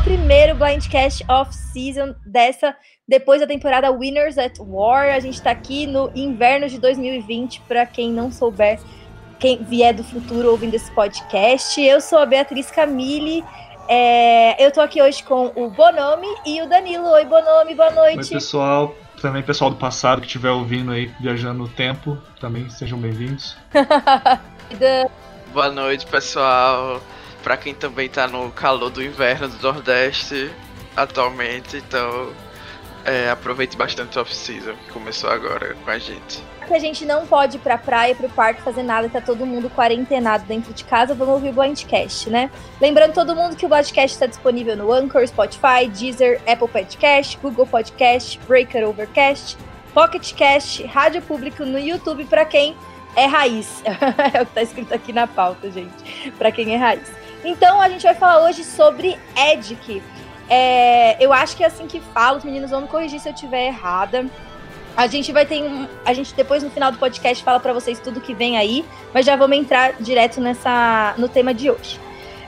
ao primeiro Blindcast off-season dessa, depois da temporada Winners at War. A gente está aqui no inverno de 2020, para quem não souber, quem vier do futuro ouvindo esse podcast. Eu sou a Beatriz Camille. É, eu tô aqui hoje com o Bonomi e o Danilo. Oi, Bonomi, boa noite. Oi, pessoal. Também pessoal do passado que estiver ouvindo aí, viajando no tempo, também sejam bem-vindos. boa noite, pessoal para quem também tá no calor do inverno do Nordeste atualmente, então é, aproveite bastante o off-season que começou agora com a gente. Que a gente não pode ir pra praia, pro parque fazer nada, tá todo mundo quarentenado dentro de casa, vamos ouvir o Blindcast, né? Lembrando todo mundo que o Blindcast está disponível no Anchor, Spotify, Deezer, Apple Podcast, Google Podcast, Breaker Overcast, Pocket Cast, Rádio Público no YouTube para quem é raiz. é o que tá escrito aqui na pauta, gente. Para quem é raiz. Então a gente vai falar hoje sobre Edic. É, eu acho que é assim que fala, os meninos vão me corrigir se eu estiver errada. A gente vai ter um, a gente depois no final do podcast fala para vocês tudo que vem aí, mas já vamos entrar direto nessa no tema de hoje.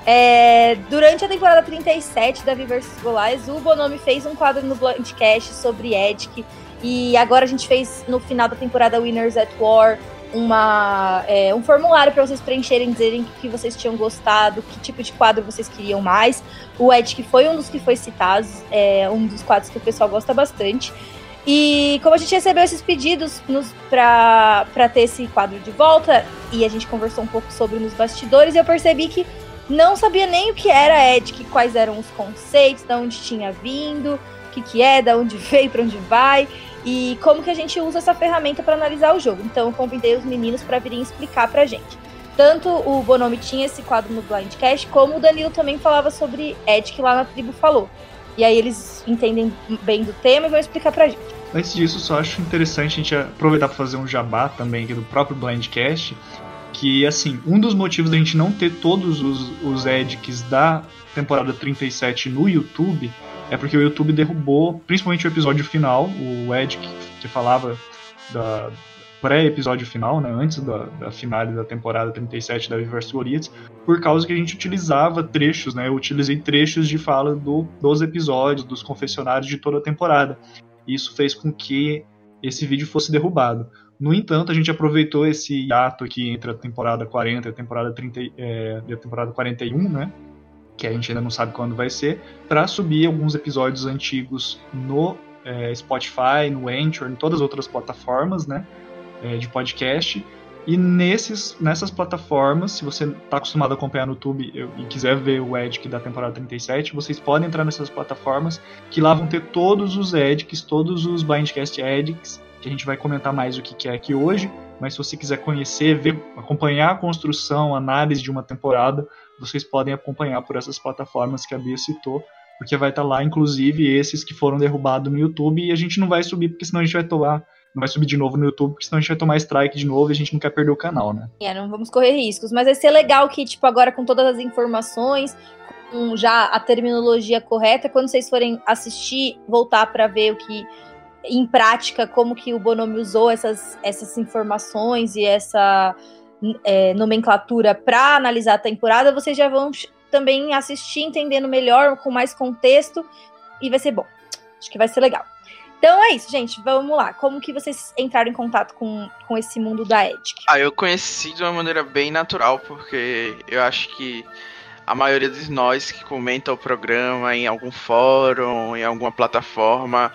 É, durante a temporada 37 da Viversus Goliath, o Bonomi fez um quadro no Blindcast sobre Edic e agora a gente fez no final da temporada Winners at War uma, é, um formulário para vocês preencherem, dizerem que vocês tinham gostado, que tipo de quadro vocês queriam mais. O Ed que foi um dos que foi citado, é um dos quadros que o pessoal gosta bastante. E como a gente recebeu esses pedidos para ter esse quadro de volta, e a gente conversou um pouco sobre nos bastidores, eu percebi que não sabia nem o que era Ed, quais eram os conceitos, de onde tinha vindo, o que, que é, de onde veio, para onde vai e como que a gente usa essa ferramenta para analisar o jogo. Então eu convidei os meninos para virem explicar pra gente. Tanto o Bonomi tinha esse quadro no Blindcast, como o Danilo também falava sobre Ed, que lá na tribo falou. E aí eles entendem bem do tema e vão explicar pra gente. Antes disso, só acho interessante a gente aproveitar para fazer um jabá também aqui do próprio Blindcast, que assim, um dos motivos da gente não ter todos os, os da temporada 37 no YouTube é porque o YouTube derrubou, principalmente o episódio final, o Ed que, falava da pré-episódio final, né, antes da, da finale da temporada 37 da Reverse Goliaths, por causa que a gente utilizava trechos, né, eu utilizei trechos de fala do, dos episódios, dos confessionários de toda a temporada. Isso fez com que esse vídeo fosse derrubado. No entanto, a gente aproveitou esse ato aqui entre a temporada 40 e a temporada, 30, é, a temporada 41, né? Que a gente ainda não sabe quando vai ser, para subir alguns episódios antigos no é, Spotify, no Anchor, em todas as outras plataformas né, é, de podcast. E nesses, nessas plataformas, se você está acostumado a acompanhar no YouTube e quiser ver o Edic da temporada 37, vocês podem entrar nessas plataformas que lá vão ter todos os Edics, todos os Blindcast Edics, que a gente vai comentar mais o que é aqui hoje. Mas se você quiser conhecer, ver, acompanhar a construção, análise de uma temporada, vocês podem acompanhar por essas plataformas que a Bia citou, porque vai estar tá lá, inclusive, esses que foram derrubados no YouTube, e a gente não vai subir, porque senão a gente vai tomar. Não vai subir de novo no YouTube, porque senão a gente vai tomar strike de novo e a gente não quer perder o canal, né? É, não vamos correr riscos. Mas vai ser legal que, tipo, agora com todas as informações, com já a terminologia correta, quando vocês forem assistir, voltar para ver o que em prática como que o Bonomi usou essas, essas informações e essa é, nomenclatura para analisar a temporada, vocês já vão também assistir entendendo melhor, com mais contexto, e vai ser bom. Acho que vai ser legal. Então é isso, gente. Vamos lá. Como que vocês entraram em contato com, com esse mundo da Edic? Ah, eu conheci de uma maneira bem natural, porque eu acho que a maioria de nós que comenta o programa em algum fórum, em alguma plataforma,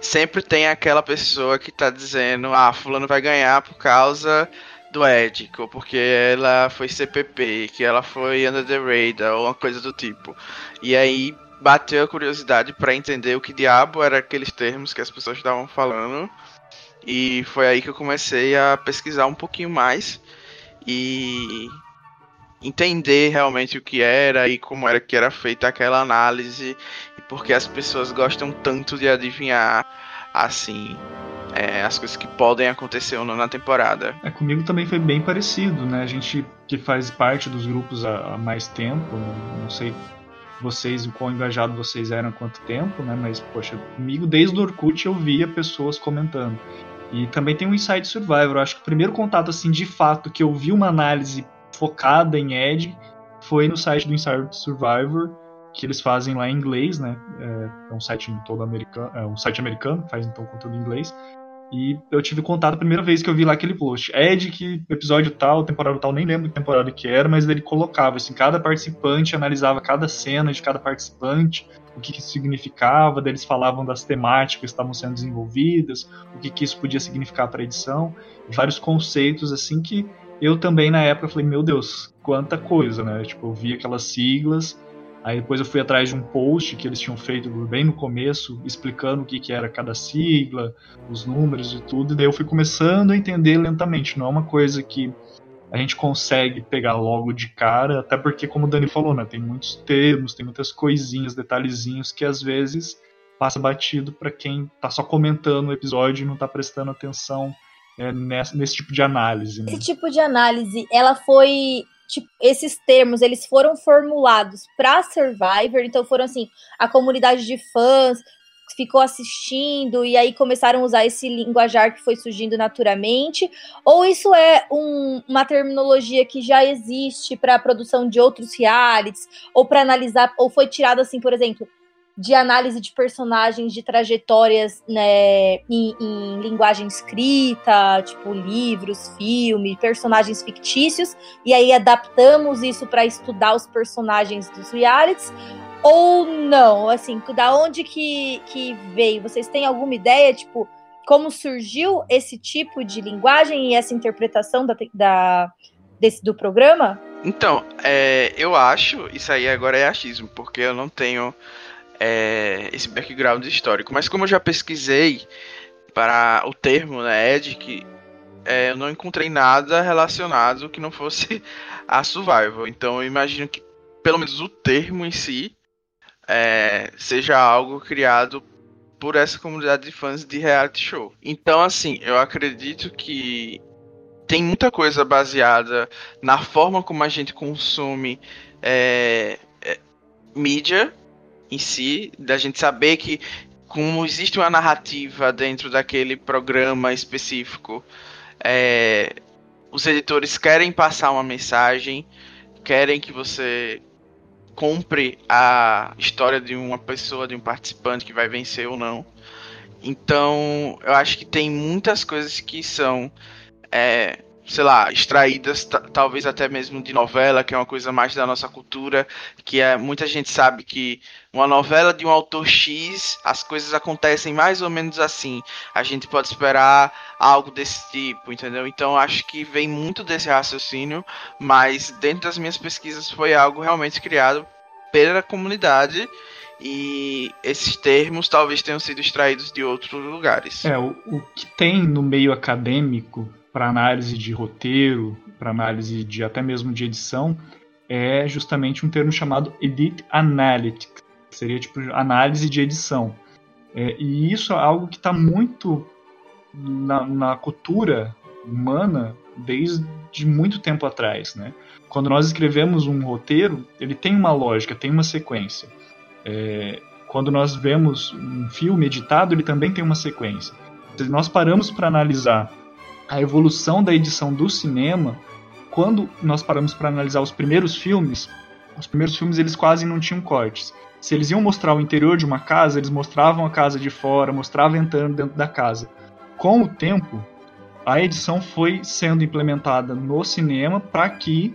sempre tem aquela pessoa que tá dizendo, ah, fulano vai ganhar por causa do Edic, ou porque ela foi CPP, que ela foi Under the Radar, ou uma coisa do tipo. E aí bateu a curiosidade para entender o que diabo eram aqueles termos que as pessoas estavam falando. E foi aí que eu comecei a pesquisar um pouquinho mais e entender realmente o que era e como era que era feita aquela análise porque as pessoas gostam tanto de adivinhar assim é, as coisas que podem acontecer ou não na temporada. É, comigo também foi bem parecido, né? A gente que faz parte dos grupos há, há mais tempo, não, não sei vocês, o quão engajado vocês eram há quanto tempo, né? Mas, poxa, comigo desde o Orkut eu via pessoas comentando. E também tem o Inside Survivor. Eu acho que o primeiro contato, assim, de fato, que eu vi uma análise focada em Ed foi no site do Inside Survivor, que eles fazem lá em inglês, né? É, é um site todo americano, é um site americano, faz então conteúdo em inglês. E eu tive contato a primeira vez que eu vi lá aquele post. É de que episódio tal, temporada tal, nem lembro que temporada que era, mas ele colocava assim, cada participante analisava cada cena de cada participante, o que, que isso significava, daí eles falavam das temáticas que estavam sendo desenvolvidas, o que, que isso podia significar para a edição, vários conceitos assim que eu também na época falei, meu Deus, quanta coisa, né? Tipo, eu vi aquelas siglas, Aí depois eu fui atrás de um post que eles tinham feito bem no começo, explicando o que, que era cada sigla, os números e tudo, e daí eu fui começando a entender lentamente. Não é uma coisa que a gente consegue pegar logo de cara, até porque, como o Dani falou, né, tem muitos termos, tem muitas coisinhas, detalhezinhos que às vezes passa batido para quem tá só comentando o episódio e não tá prestando atenção é, nesse, nesse tipo de análise. Né? Esse tipo de análise, ela foi tipo, esses termos eles foram formulados para Survivor, então foram assim, a comunidade de fãs ficou assistindo e aí começaram a usar esse linguajar que foi surgindo naturalmente, ou isso é um, uma terminologia que já existe para a produção de outros realities, ou para analisar, ou foi tirado assim, por exemplo, de análise de personagens, de trajetórias né, em, em, linguagem escrita, tipo livros, filme, personagens fictícios, e aí adaptamos isso para estudar os personagens dos realities, ou não? Assim, da onde que, que veio? Vocês têm alguma ideia, tipo, como surgiu esse tipo de linguagem e essa interpretação da, da desse, do programa? Então, é, eu acho, isso aí agora é achismo, porque eu não tenho é, esse background histórico. Mas como eu já pesquisei para o termo, né, Edic, é, eu não encontrei nada relacionado que não fosse a survival. Então eu imagino que pelo menos o termo em si é, seja algo criado por essa comunidade de fãs de reality show. Então, assim, eu acredito que tem muita coisa baseada na forma como a gente consome é, é, mídia em si, da gente saber que como existe uma narrativa dentro daquele programa específico, é, os editores querem passar uma mensagem, querem que você compre a história de uma pessoa, de um participante que vai vencer ou não. Então, eu acho que tem muitas coisas que são é, sei lá, extraídas talvez até mesmo de novela, que é uma coisa mais da nossa cultura, que é muita gente sabe que uma novela de um autor X, as coisas acontecem mais ou menos assim. A gente pode esperar algo desse tipo, entendeu? Então acho que vem muito desse raciocínio, mas dentro das minhas pesquisas foi algo realmente criado pela comunidade e esses termos talvez tenham sido extraídos de outros lugares. É, o, o que tem no meio acadêmico para análise de roteiro, para análise de até mesmo de edição, é justamente um termo chamado Edit Analytics, que seria tipo análise de edição. É, e isso é algo que está muito na, na, cultura humana desde muito tempo atrás, né? Quando nós escrevemos um roteiro, ele tem uma lógica, tem uma sequência. É, quando nós vemos um filme editado, ele também tem uma sequência. Se nós paramos para analisar a evolução da edição do cinema, quando nós paramos para analisar os primeiros filmes, os primeiros filmes eles quase não tinham cortes. Se eles iam mostrar o interior de uma casa, eles mostravam a casa de fora, mostravam entrando dentro da casa. Com o tempo, a edição foi sendo implementada no cinema para que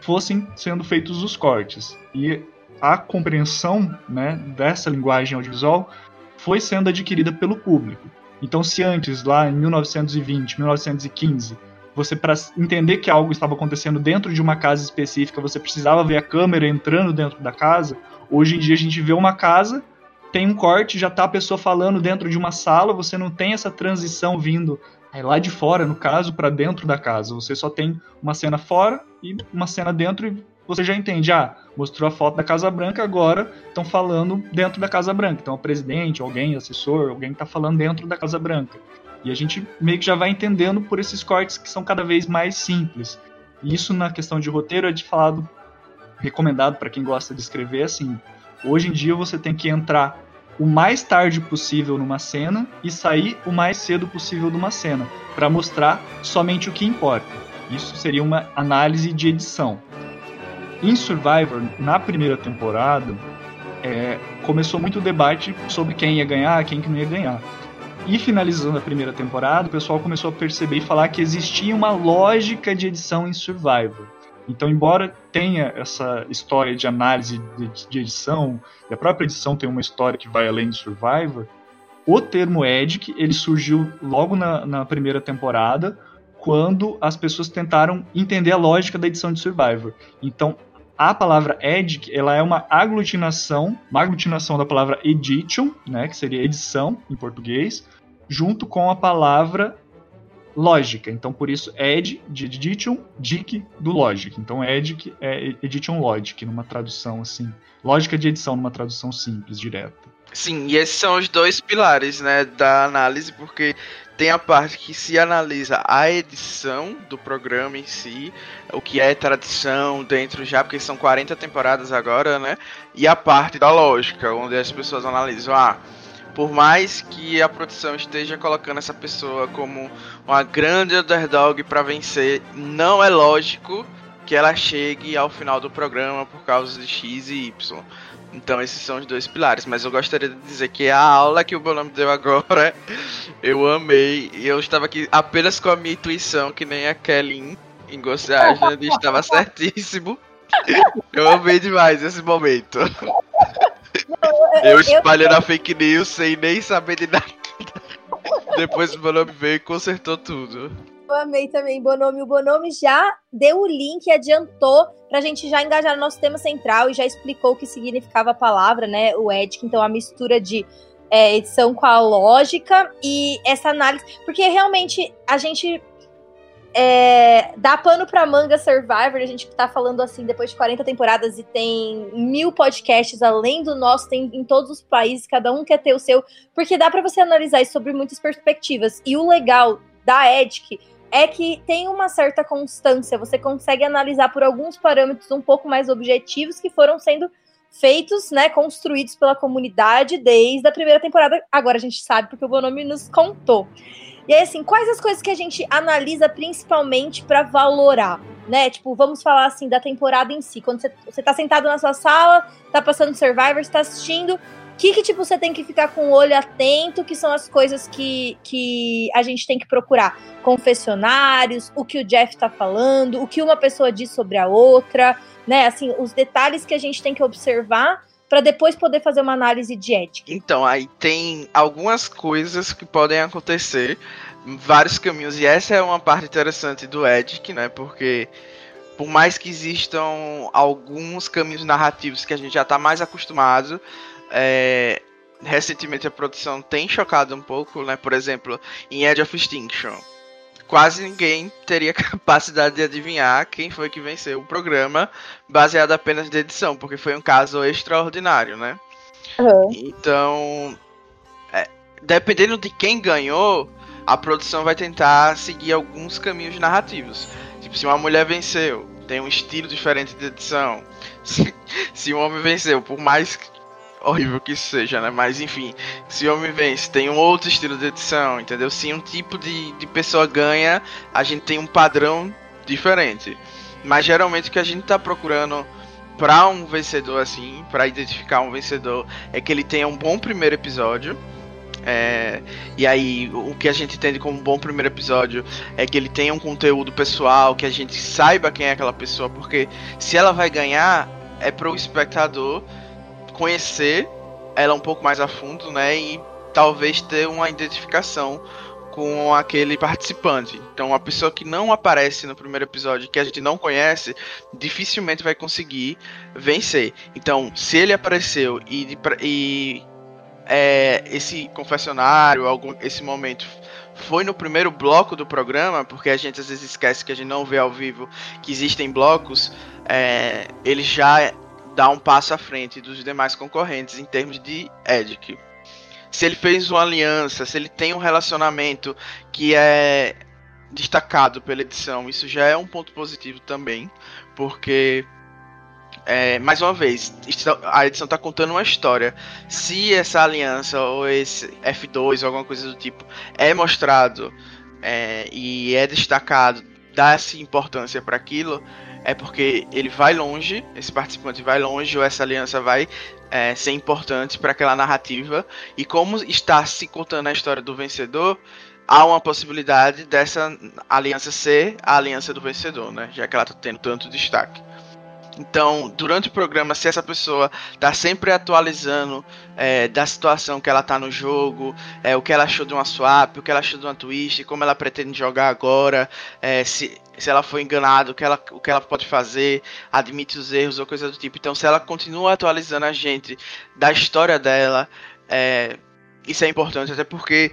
fossem sendo feitos os cortes. E a compreensão né, dessa linguagem audiovisual foi sendo adquirida pelo público. Então, se antes, lá em 1920, 1915, você para entender que algo estava acontecendo dentro de uma casa específica, você precisava ver a câmera entrando dentro da casa. Hoje em dia a gente vê uma casa, tem um corte, já está a pessoa falando dentro de uma sala, você não tem essa transição vindo lá de fora, no caso, para dentro da casa. Você só tem uma cena fora e uma cena dentro e você já entende, ah, mostrou a foto da Casa Branca, agora estão falando dentro da Casa Branca. Então, o presidente, alguém, assessor, alguém está falando dentro da Casa Branca. E a gente meio que já vai entendendo por esses cortes que são cada vez mais simples. E isso, na questão de roteiro, é de falado, recomendado para quem gosta de escrever, assim, hoje em dia você tem que entrar o mais tarde possível numa cena e sair o mais cedo possível de uma cena, para mostrar somente o que importa. Isso seria uma análise de edição. Em Survivor, na primeira temporada, é, começou muito o debate sobre quem ia ganhar, quem que não ia ganhar. E finalizando a primeira temporada, o pessoal começou a perceber e falar que existia uma lógica de edição em Survivor. Então, embora tenha essa história de análise de, de, edição, e a própria edição tem uma história que vai além de Survivor, o termo EDIC ele surgiu logo na, na primeira temporada, quando as pessoas tentaram entender a lógica da edição de Survivor. Então, a palavra edic ela é uma aglutinação, uma aglutinação da palavra edition, né, que seria edição em português, junto com a palavra lógica. Então, por isso, ed de edition, dic do logic. Então, edic é edition logic, numa tradução assim. Lógica de edição, numa tradução simples, direta. Sim, e esses são os dois pilares, né, da análise, porque tem a parte que se analisa a edição do programa em si, o que é tradição dentro já, porque são 40 temporadas agora, né? E a parte da lógica, onde as pessoas analisam, ah, por mais que a produção esteja colocando essa pessoa como uma grande underdog para vencer, não é lógico que ela chegue ao final do programa por causa de X e Y. Então esses são os dois pilares, mas eu gostaria de dizer que a aula que o Bonami deu agora, eu amei, e eu estava aqui apenas com a minha intuição, que nem a Kelly em Ghost Island, estava certíssimo. Eu amei demais esse momento. Eu espalhando a fake news sem nem saber de nada. Depois o Bonami veio e consertou tudo. Eu amei também, Bonomi. O Bonomi já deu o link adiantou pra gente já engajar no nosso tema central e já explicou o que significava a palavra, né? O EDIC, então a mistura de é, edição com a lógica e essa análise. Porque realmente a gente é, dá pano pra manga Survivor, a gente tá falando assim, depois de 40 temporadas e tem mil podcasts além do nosso, tem em todos os países, cada um quer ter o seu, porque dá para você analisar isso sobre muitas perspectivas. E o legal da EDIC é que tem uma certa constância, você consegue analisar por alguns parâmetros um pouco mais objetivos que foram sendo feitos, né, construídos pela comunidade desde a primeira temporada. Agora a gente sabe porque o Bonomi nos contou. E aí, assim, quais as coisas que a gente analisa principalmente para valorar? Né? Tipo, vamos falar assim da temporada em si. Quando você, você tá sentado na sua sala, tá passando Survivor, está assistindo, que, que tipo você tem que ficar com o olho atento, que são as coisas que, que a gente tem que procurar? Confessionários, o que o Jeff tá falando, o que uma pessoa diz sobre a outra, né? Assim, os detalhes que a gente tem que observar para depois poder fazer uma análise de ética. Então, aí tem algumas coisas que podem acontecer, vários caminhos, e essa é uma parte interessante do Edic, né? Porque por mais que existam alguns caminhos narrativos que a gente já está mais acostumado, é, recentemente a produção tem chocado um pouco, né? Por exemplo, em Edge of Extinction. Quase ninguém teria capacidade de adivinhar quem foi que venceu o programa, baseado apenas na edição, porque foi um caso extraordinário, né? Uhum. Então, é, dependendo de quem ganhou, a produção vai tentar seguir alguns caminhos narrativos. Tipo, se uma mulher venceu, tem um estilo diferente de edição. Se, se um homem venceu, por mais horrível que isso seja, né? Mas enfim, se o homem vence, tem um outro estilo de edição, entendeu? Se um tipo de, de pessoa ganha, a gente tem um padrão diferente. Mas geralmente o que a gente tá procurando para um vencedor assim, para identificar um vencedor, é que ele tenha um bom primeiro episódio. É, e aí, o que a gente entende como um bom primeiro episódio é que ele tenha um conteúdo pessoal, que a gente saiba quem é aquela pessoa, porque se ela vai ganhar, é pro espectador conhecer ela um pouco mais a fundo, né? E talvez ter uma identificação com aquele participante. Então, uma pessoa que não aparece no primeiro episódio, que a gente não conhece, dificilmente vai conseguir vencer. Então, se ele apareceu e, e é, esse confessionário, algum, esse momento foi no primeiro bloco do programa, porque a gente às vezes esquece que a gente não vê ao vivo que existem blocos, é, ele já dá um passo à frente dos demais concorrentes em termos de Edic. Se ele fez uma aliança, se ele tem um relacionamento que é destacado pela edição, isso já é um ponto positivo também, porque é, mais uma vez, a edição está contando uma história. Se essa aliança ou esse F2 ou alguma coisa do tipo é mostrado é, e é destacado dá-se importância para aquilo, é porque ele vai longe, esse participante vai longe, ou essa aliança vai é, ser importante para aquela narrativa. E como está se contando a história do vencedor, há uma possibilidade dessa aliança ser a aliança do vencedor, né? Já que ela está tendo tanto destaque. Então, durante o programa, se essa pessoa tá sempre atualizando é, da situação que ela tá no jogo, é, o que ela achou de uma swap, o que ela achou de uma twist, como ela pretende jogar agora, é, se, se ela foi enganada, o que ela, o que ela pode fazer, admite os erros ou coisa do tipo. Então, se ela continua atualizando a gente da história dela, é, isso é importante, até porque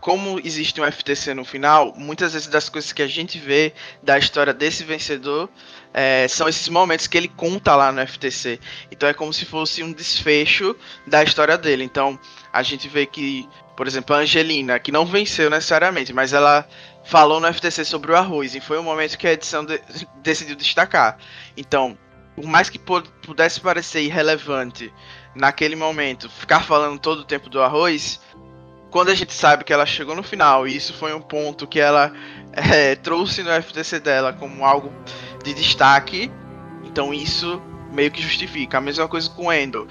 como existe um FTC no final, muitas vezes das coisas que a gente vê da história desse vencedor é, são esses momentos que ele conta lá no FTC. Então é como se fosse um desfecho da história dele. Então a gente vê que, por exemplo, a Angelina, que não venceu necessariamente, mas ela falou no FTC sobre o arroz e foi um momento que a edição de, decidiu destacar. Então, por mais que pudesse parecer irrelevante naquele momento, ficar falando todo o tempo do arroz quando a gente sabe que ela chegou no final, e isso foi um ponto que ela é, trouxe no FTC dela como algo de destaque, então isso meio que justifica. A mesma coisa com o Endo,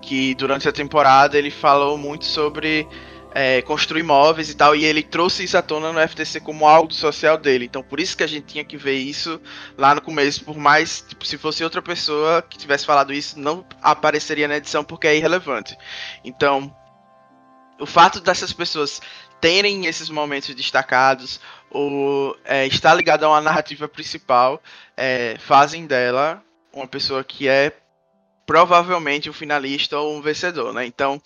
que durante a temporada ele falou muito sobre é, construir imóveis e tal, e ele trouxe isso à tona no FTC como algo social dele. Então por isso que a gente tinha que ver isso lá no começo, por mais, tipo, se fosse outra pessoa que tivesse falado isso, não apareceria na edição porque é irrelevante. Então o fato dessas pessoas terem esses momentos destacados ou é, estar ligado a uma narrativa principal é, fazem dela uma pessoa que é provavelmente um finalista ou um vencedor, né? Então,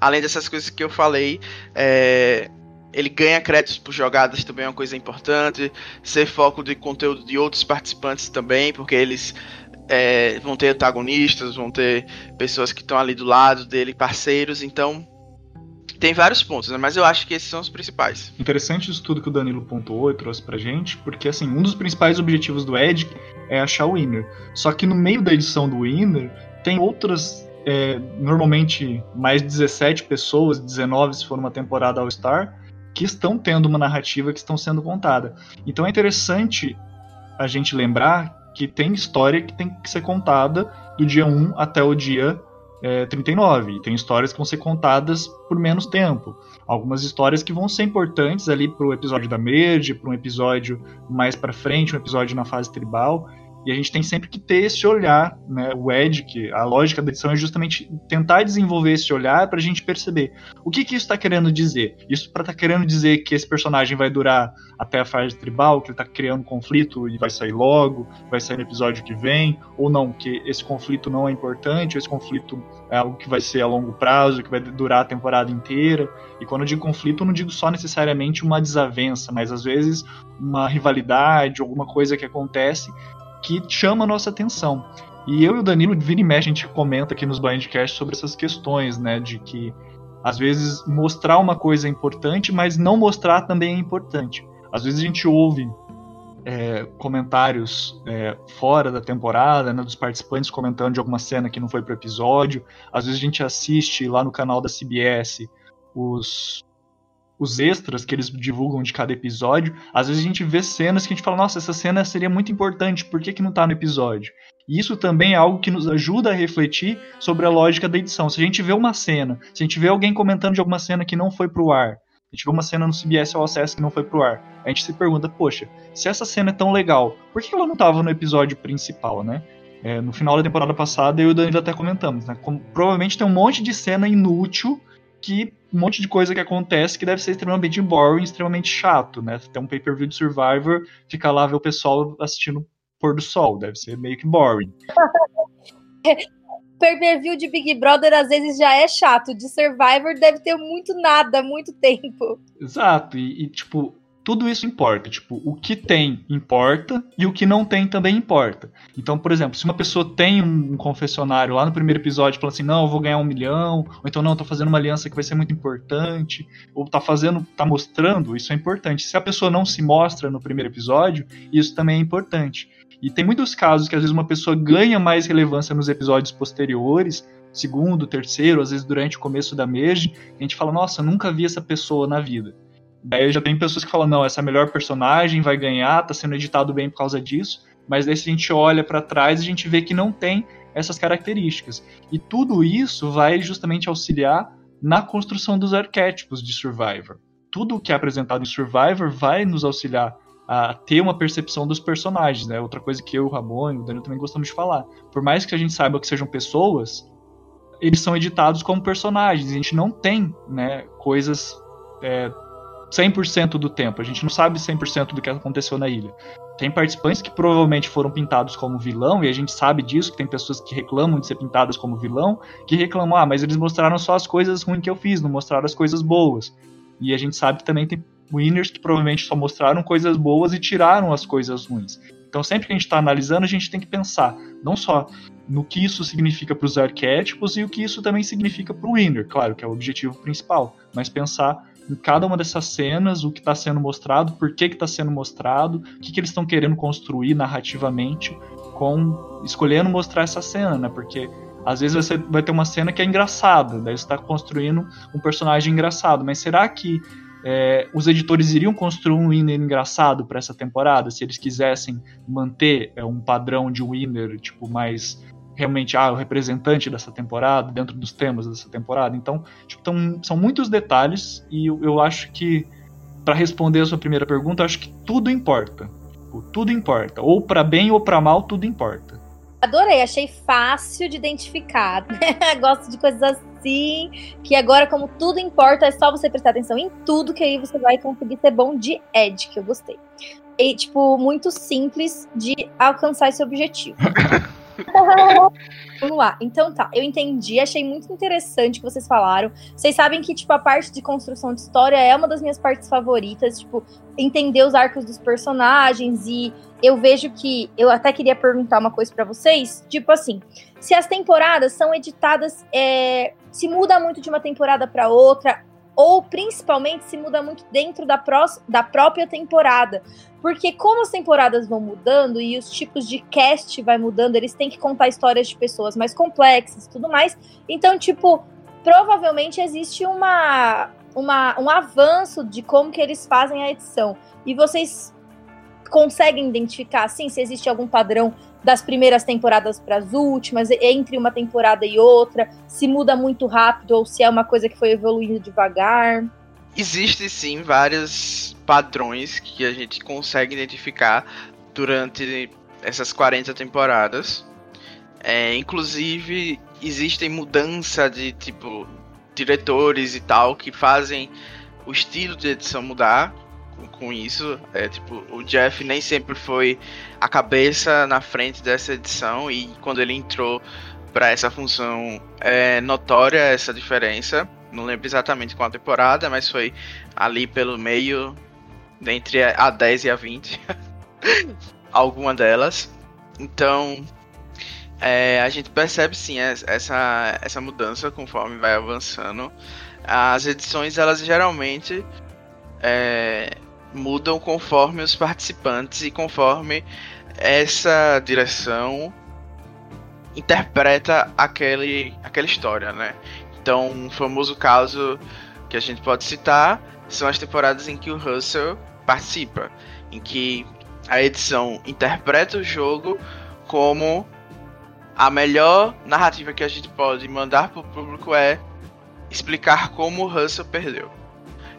além dessas coisas que eu falei, é, ele ganha créditos por jogadas também é uma coisa importante. Ser foco de conteúdo de outros participantes também, porque eles é, vão ter antagonistas, vão ter pessoas que estão ali do lado dele, parceiros. Então, tem vários pontos, né? Mas eu acho que esses são os principais. Interessante isso tudo que o Danilo pontuou e trouxe pra gente, porque assim, um dos principais objetivos do Ed é achar o winner. Só que no meio da edição do winner, tem outras. É, normalmente mais 17 pessoas, 19 se for uma temporada All-Star, que estão tendo uma narrativa que estão sendo contada. Então é interessante a gente lembrar que tem história que tem que ser contada do dia 1 até o dia é, 39. E tem histórias que vão ser contadas por menos tempo. Algumas histórias que vão ser importantes ali para o episódio da Merge, para um episódio mais para frente, um episódio na fase tribal. E a gente tem sempre que ter esse olhar, né? O Ed, que a lógica da edição é justamente tentar desenvolver esse olhar para a gente perceber o que, que isso está querendo dizer. Isso para tá querendo dizer que esse personagem vai durar até a fase tribal, que ele está criando conflito e vai sair logo, vai sair no episódio que vem, ou não, que esse conflito não é importante, esse conflito é algo que vai ser a longo prazo, que vai durar a temporada inteira. E quando eu digo conflito, eu não digo só necessariamente uma desavença, mas às vezes uma rivalidade, alguma coisa que acontece que chama a nossa atenção. E eu e o Danilo, vira e mexe, a gente comenta aqui nos Blindcast sobre essas questões, né? De que às vezes mostrar uma coisa é importante, mas não mostrar também é importante. Às vezes a gente ouve é, comentários é, fora da temporada, né, dos participantes comentando de alguma cena que não foi pro episódio. Às vezes a gente assiste lá no canal da CBS os, os extras que eles divulgam de cada episódio, às vezes a gente vê cenas que a gente fala, nossa, essa cena seria muito importante, por que, que não tá no episódio? E isso também é algo que nos ajuda a refletir sobre a lógica da edição. Se a gente vê uma cena, se a gente vê alguém comentando de alguma cena que não foi pro ar, a gente vê uma cena no CBS All Access que não foi pro ar, a gente se pergunta, poxa, se essa cena é tão legal, por que ela não tava no episódio principal, né? É, no final da temporada passada, eu e o Danilo até comentamos, né? Como, provavelmente tem um monte de cena inútil que um monte de coisa que acontece que deve ser extremamente boring, extremamente chato, né? Tem um pay-per-view de Survivor, fica lá ver o pessoal assistindo pôr do sol, deve ser meio que boring. pay-per-view de Big Brother às vezes já é chato, de Survivor deve ter muito nada, muito tempo. Exato, e, e tipo, tudo isso importa. Tipo, o que tem importa e o que não tem também importa. Então, por exemplo, se uma pessoa tem um confessionário lá no primeiro episódio fala assim, não, eu vou ganhar um milhão, ou então não, tô fazendo uma aliança que vai ser muito importante, ou tá fazendo, tá mostrando, isso é importante. Se a pessoa não se mostra no primeiro episódio, isso também é importante. E tem muitos casos que às vezes uma pessoa ganha mais relevância nos episódios posteriores, segundo, terceiro, às vezes durante o começo da merge, a gente fala, nossa, nunca vi essa pessoa na vida. Daí já tem pessoas que falam, não, essa é a melhor personagem, vai ganhar, tá sendo editado bem por causa disso. Mas daí se a gente olha para trás, a gente vê que não tem essas características. E tudo isso vai justamente auxiliar na construção dos arquétipos de Survivor. Tudo o que é apresentado em Survivor vai nos auxiliar a ter uma percepção dos personagens, né? Outra coisa que eu, o Ramon e o Daniel também gostamos de falar. Por mais que a gente saiba que sejam pessoas, eles são editados como personagens. A gente não tem, né, coisas é, 100% do tempo. A gente não sabe 100% do que aconteceu na ilha. Tem participantes que provavelmente foram pintados como vilão, e a gente sabe disso, que tem pessoas que reclamam de ser pintadas como vilão, que reclamam, ah, mas eles mostraram só as coisas ruins que eu fiz, não mostraram as coisas boas. E a gente sabe que também tem winners que provavelmente só mostraram coisas boas e tiraram as coisas ruins. Então, sempre que a gente está analisando, a gente tem que pensar não só no que isso significa para os arquétipos e o que isso também significa para o winner, claro, que é o objetivo principal, mas pensar em cada uma dessas cenas, o que está sendo mostrado, por que está sendo mostrado, o que, que eles estão querendo construir narrativamente com escolhendo mostrar essa cena, né? Porque às vezes você vai ter uma cena que é engraçada, daí você está construindo um personagem engraçado, mas será que é, os editores iriam construir um winner engraçado para essa temporada se eles quisessem manter é, um padrão de winner tipo mais realmente ah, o representante dessa temporada, dentro dos temas dessa temporada. Então, tipo, tão, são muitos detalhes e eu, eu acho que, para responder a sua primeira pergunta, eu acho que tudo importa. Tipo, tudo importa. Ou para bem ou para mal, tudo importa. Adorei, achei fácil de identificar. Né? Gosto de coisas assim, que agora, como tudo importa, é só você prestar atenção em tudo, que aí você vai conseguir ser bom de Ed, que eu gostei. E, tipo, muito simples de alcançar esse objetivo. Vamos lá. Então tá, eu entendi, achei muito interessante o que vocês falaram. Vocês sabem que, tipo, a parte de construção de história é uma das minhas partes favoritas, tipo, entender os arcos dos personagens e eu vejo que eu até queria perguntar uma coisa para vocês, tipo assim, se as temporadas são editadas, é, se muda muito de uma temporada para outra, ou principalmente se muda muito dentro da, pró da própria temporada. Porque como as temporadas vão mudando e os tipos de cast vai mudando, eles têm que contar histórias de pessoas mais complexas e tudo mais. Então, tipo, provavelmente existe uma, uma, um avanço de como que eles fazem a edição. E vocês conseguem identificar, assim, se existe algum padrão das primeiras temporadas para as últimas, entre uma temporada e outra, se muda muito rápido ou se é uma coisa que foi evoluindo devagar? Existem sim vários padrões que a gente consegue identificar durante essas 40 temporadas. É, inclusive, existem mudança de tipo diretores e tal que fazem o estilo de edição mudar com isso. É, tipo, o Jeff nem sempre foi a cabeça na frente dessa edição e quando ele entrou para essa função é notória essa diferença. Não lembro exatamente qual temporada, mas foi ali pelo meio, entre a 10 e a 20. Alguma delas. Então, é, a gente percebe sim essa, essa mudança conforme vai avançando. As edições, elas geralmente é, mudam conforme os participantes e conforme essa direção interpreta aquele, aquela história, né? Então, um famoso caso que a gente pode citar são as temporadas em que o Russell participa, em que a edição interpreta o jogo como a melhor narrativa que a gente pode mandar para o público é explicar como o Russell perdeu.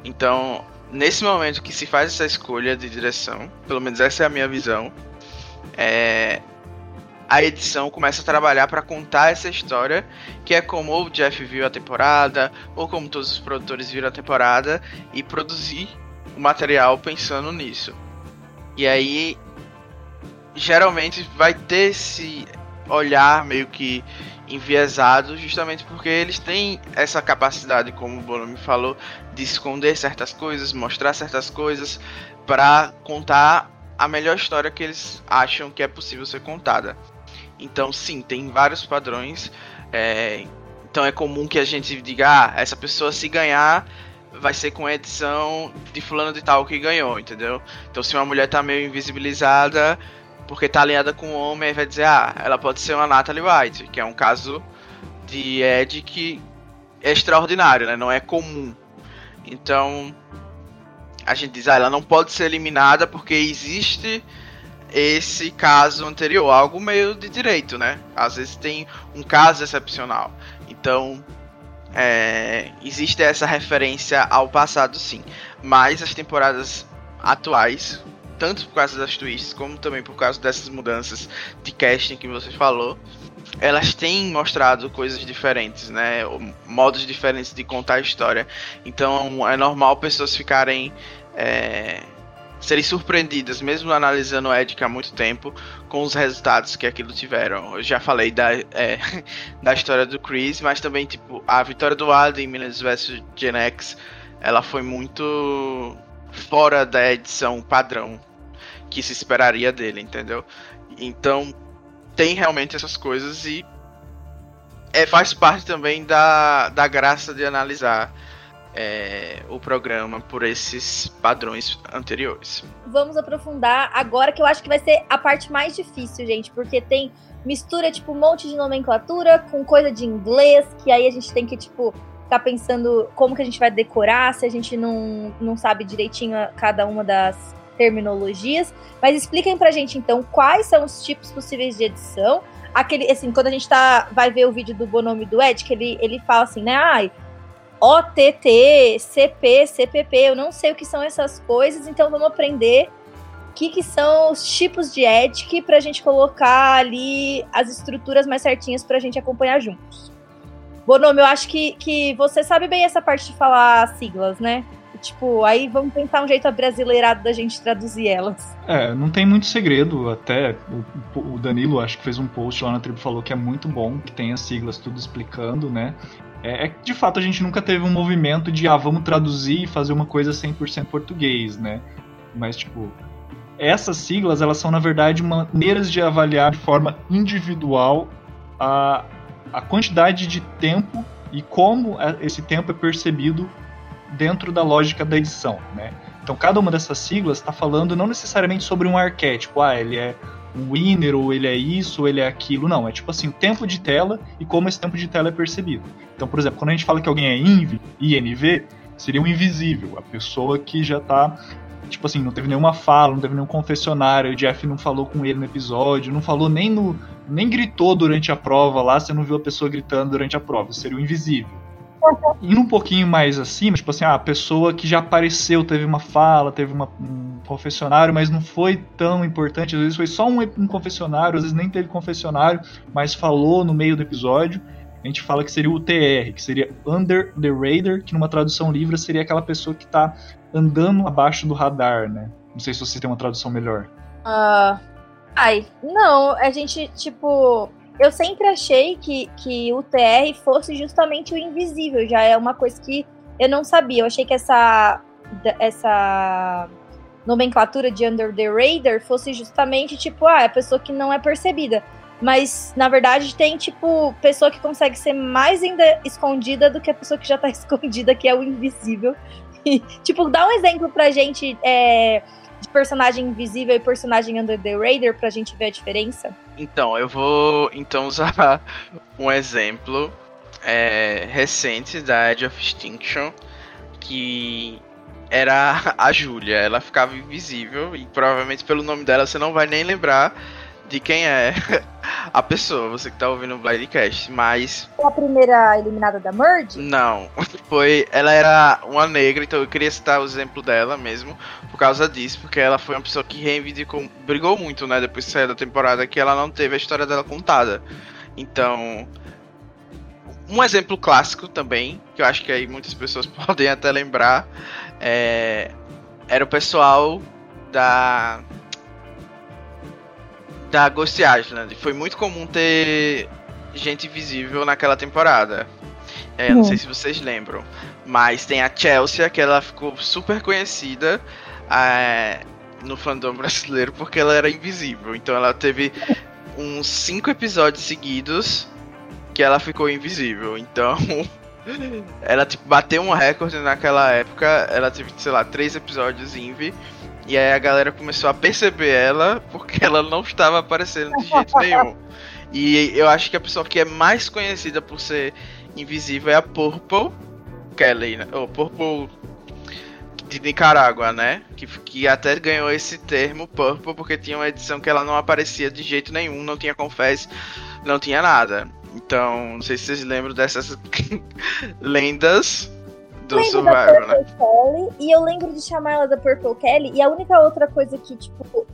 Então, nesse momento que se faz essa escolha de direção, pelo menos essa é a minha visão, é, a edição começa a trabalhar para contar essa história, que é como o Jeff viu a temporada, ou como todos os produtores viram a temporada, e produzir o material pensando nisso. E aí, geralmente vai ter esse olhar meio que enviesado, justamente porque eles têm essa capacidade, como o Bono me falou, de esconder certas coisas, mostrar certas coisas, para contar a melhor história que eles acham que é possível ser contada. Então, sim, tem vários padrões. É, então é comum que a gente diga, ah, essa pessoa se ganhar vai ser com a edição de fulano de tal que ganhou, entendeu? Então se uma mulher tá meio invisibilizada, porque tá alinhada com o homem, vai dizer, ah, ela pode ser uma Natalie White, que é um caso de Ed que é extraordinário, né? Não é comum. Então, a gente diz, ah, ela não pode ser eliminada porque existe esse caso anterior, algo meio de direito, né? Às vezes tem um caso excepcional. Então, é, existe essa referência ao passado, sim. Mas as temporadas atuais, tanto por causa das twists, como também por causa dessas mudanças de casting que você falou, elas têm mostrado coisas diferentes, né? Modos diferentes de contar a história. Então é normal pessoas ficarem. É, serem surpreendidas, mesmo analisando o Edic há muito tempo, com os resultados que aquilo tiveram. Eu já falei da, é, da história do Chris, mas também, tipo, a vitória do Adam em Minas vs Gen X, ela foi muito fora da edição padrão que se esperaria dele, entendeu? Então, tem realmente essas coisas e é, faz parte também da, da graça de analisar é, o programa por esses padrões anteriores. Vamos aprofundar agora que eu acho que vai ser a parte mais difícil, gente, porque tem mistura tipo um monte de nomenclatura com coisa de inglês, que aí a gente tem que tipo ficar pensando como que a gente vai decorar se a gente não, não sabe direitinho cada uma das terminologias. Mas expliquem pra gente então quais são os tipos possíveis de edição. Aquele, assim, quando a gente tá, vai ver o vídeo do Bonome do Ed, que ele, ele fala assim, né? Ai, OTT, CP, CPP, eu não sei o que são essas coisas, então vamos aprender o que, que são os tipos de EDIC para a gente colocar ali as estruturas mais certinhas para a gente acompanhar juntos. Bonome, eu acho que, que você sabe bem essa parte de falar siglas, né? Tipo, aí vamos tentar um jeito brasileirado da gente traduzir elas. É, não tem muito segredo. Até o, o Danilo, acho que fez um post lá na tribo, falou que é muito bom, que tem as siglas tudo explicando, né? É, é, de fato a gente nunca teve um movimento de ah, vamos traduzir e fazer uma coisa 100% português, né? Mas tipo, essas siglas elas são na verdade maneiras de avaliar de forma individual a, a quantidade de tempo e como esse tempo é percebido dentro da lógica da edição, né? Então cada uma dessas siglas está falando não necessariamente sobre um arquétipo, ah, ele é um winner, ou ele é isso, ou ele é aquilo. Não, é tipo assim, o tempo de tela e como esse tempo de tela é percebido. Então, por exemplo, quando a gente fala que alguém é INV, INV, seria um invisível, a pessoa que já tá tipo assim, não teve nenhuma fala, não teve nenhum confessionário, o Jeff não falou com ele no episódio, não falou nem no nem gritou durante a prova lá, você não viu a pessoa gritando durante a prova, seria o invisível. Um pouquinho mais acima, tipo assim, a pessoa que já apareceu, teve uma fala, teve uma, um confessionário, mas não foi tão importante, às vezes foi só um, um confessionário, às vezes nem teve confessionário, mas falou no meio do episódio. A gente fala que seria o TR, que seria Under the Radar, que numa tradução livre seria aquela pessoa que tá andando abaixo do radar, né? Não sei se você tem uma tradução melhor. Uh, ai, não, a gente, tipo, eu sempre achei que, que o TR fosse justamente o invisível, já é uma coisa que eu não sabia. Eu achei que essa, essa nomenclatura de Under the Radar fosse justamente tipo, ah, é a pessoa que não é percebida. Mas, na verdade, tem, tipo, pessoa que consegue ser mais ainda escondida do que a pessoa que já tá escondida, que é o invisível. E, tipo, dá um exemplo pra gente. É, personagem invisível e personagem under the radar pra gente ver a diferença? Então, eu vou então usar um exemplo é, recente da Edge of Extinction que era a Júlia. Ela ficava invisível e provavelmente pelo nome dela você não vai nem lembrar de quem é a pessoa, você que tá ouvindo o Blindcast, mas. Foi a primeira eliminada da Merge? Não. Foi. Ela era uma negra, então eu queria citar o exemplo dela mesmo, por causa disso, porque ela foi uma pessoa que reivindicou, brigou muito, né, depois de sair da temporada, que ela não teve a história dela contada. Então. Um exemplo clássico também, que eu acho que aí muitas pessoas podem até lembrar, é, era o pessoal da da Ghost Island. Foi muito comum ter gente visível naquela temporada. É, não sei se vocês lembram. Mas tem a Chelsea, que ela ficou super conhecida é, no fandom brasileiro porque ela era invisível. Então ela teve uns cinco episódios seguidos que ela ficou invisível. Então. ela tipo, bateu um recorde naquela época. Ela teve, sei lá, três episódios invi. E aí a galera começou a perceber ela porque ela não estava aparecendo de jeito nenhum. E eu acho que a pessoa que é mais conhecida por ser invisível é a Purple Kelly, né? Ou Purple de Nicarágua, né? Que, que até ganhou esse termo Purple porque tinha uma edição que ela não aparecia de jeito nenhum, não tinha confess, não tinha nada. Então, não sei se vocês lembram dessas lendas do lembro Survivor, né? Kelly, e eu lembro de chamar ela da Purple Kelly, e a única outra coisa que, tipo,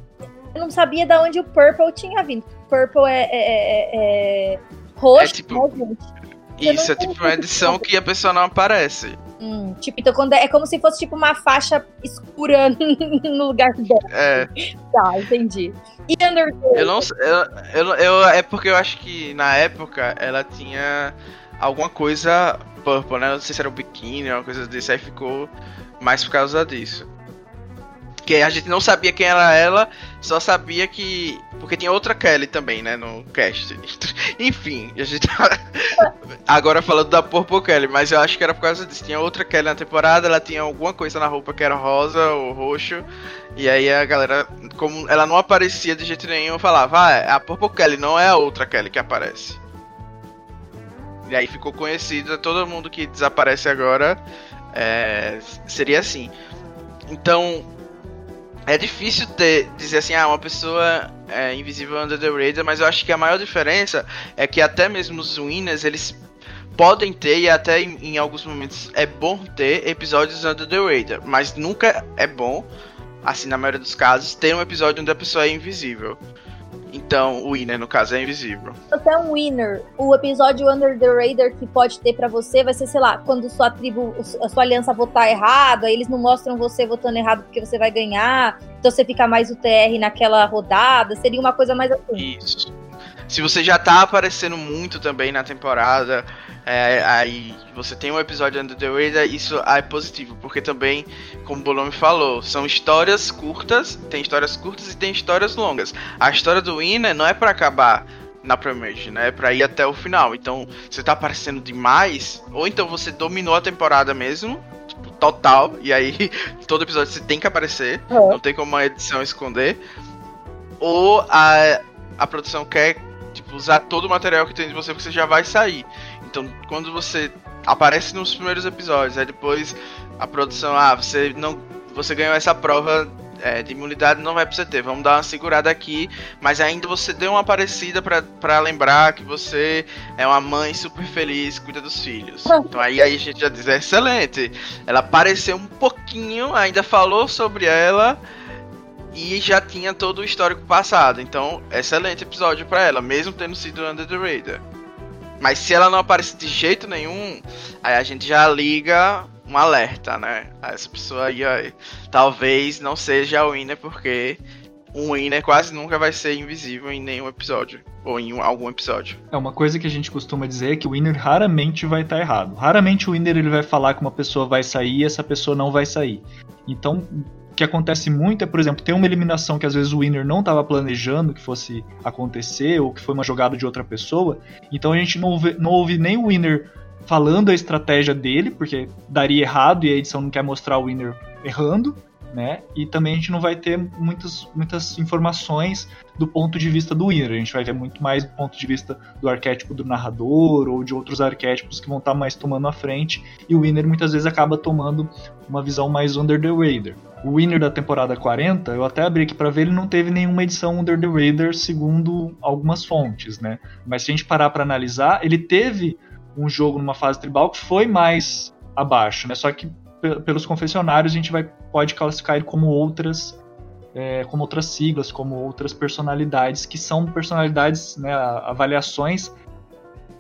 eu não sabia de onde o Purple tinha vindo. Purple é, é, é, é roxo, É tipo- né, gente? Eu Isso, é tipo uma edição ponto. que a pessoa não aparece. Hum, tipo, então quando é, é como se fosse tipo uma faixa escura no lugar dela. É, Tá, entendi. E Undertale? eu não sei. Eu, eu, eu- é porque eu acho que na época ela tinha alguma coisa purple, né? Não sei se era um biquíni, uma coisa desse, aí ficou mais por causa disso. Que a gente não sabia quem era ela, só sabia que. Porque tinha outra Kelly também, né? No cast. Enfim, a gente tá agora falando da Purple Kelly, mas eu acho que era por causa disso. Tinha outra Kelly na temporada, ela tinha alguma coisa na roupa que era rosa ou roxo. E aí a galera, como ela não aparecia de jeito nenhum, falava, ah, é a Purple Kelly, não é a outra Kelly que aparece. E aí ficou conhecida, todo mundo que desaparece agora é, seria assim. Então, é difícil ter, dizer assim, ah, uma pessoa é invisível under the radar, mas eu acho que a maior diferença é que até mesmo os winners, eles podem ter, e até em, em alguns momentos é bom ter episódios under the radar, mas nunca é bom, assim, na maioria dos casos, ter um episódio onde a pessoa é invisível. Então, o winner, no caso, é invisível. você é um winner, o episódio Under the Radar que pode ter pra você vai ser, sei lá, quando sua tribo, a sua aliança votar errado, aí eles não mostram você votando errado porque você vai ganhar, então você fica mais UTR naquela rodada, seria uma coisa mais assim. Isso. Se você já tá aparecendo muito também na temporada, é, aí você tem um episódio Under the Radar, isso é positivo, porque também, como o Bolome falou, são histórias curtas, tem histórias curtas e tem histórias longas. A história do Winner não é pra acabar na Premiere, né? É pra ir até o final. Então, você tá aparecendo demais, ou então você dominou a temporada mesmo, tipo, total, e aí todo episódio você tem que aparecer, Uhum. não tem como a edição esconder. Ou a, a produção quer usar todo o material que tem de você porque você já vai sair. Então, quando você aparece nos primeiros episódios, aí depois a produção, ah, você não, você ganhou essa prova é, de imunidade, não vai pra você ter. Vamos dar uma segurada aqui, mas ainda você deu uma parecida pra lembrar que você é uma mãe super feliz, cuida dos filhos. Então aí, aí a gente já diz, é excelente. Ela apareceu um pouquinho, ainda falou sobre ela e já tinha todo o histórico passado. Então, excelente episódio pra ela, mesmo tendo sido Under the Radar. Mas se ela não aparece de jeito nenhum, aí a gente já liga um alerta, né? Essa pessoa aí, ó, talvez não seja o winner, porque um winner quase nunca vai ser invisível em nenhum episódio. Ou em um- algum episódio. É uma coisa que a gente costuma dizer é que o winner raramente vai estar errado. Raramente o winner ele vai falar que uma pessoa vai sair e essa pessoa não vai sair. Então, que acontece muito é, por exemplo, tem uma eliminação que às vezes o winner não estava planejando que fosse acontecer ou que foi uma jogada de outra pessoa. Então a gente não, ouve, não ouve nem o winner falando a estratégia dele, porque daria errado e a edição não quer mostrar o winner errando, né? E também a gente não vai ter muitas, muitas informações do ponto de vista do winner. A gente vai ver muito mais do ponto de vista do arquétipo do narrador ou de outros arquétipos que vão estar mais tomando a frente. E o winner muitas vezes acaba tomando uma visão mais under the radar. O winner da temporada 40, eu até abri aqui para ver, ele não teve nenhuma edição under the radar, segundo algumas fontes, né? Mas se a gente parar para analisar, ele teve um jogo numa fase tribal que foi mais abaixo, né? Só que pelos confessionários a gente vai, pode classificar ele como outras é, como outras siglas, como outras personalidades, que são personalidades, né, avaliações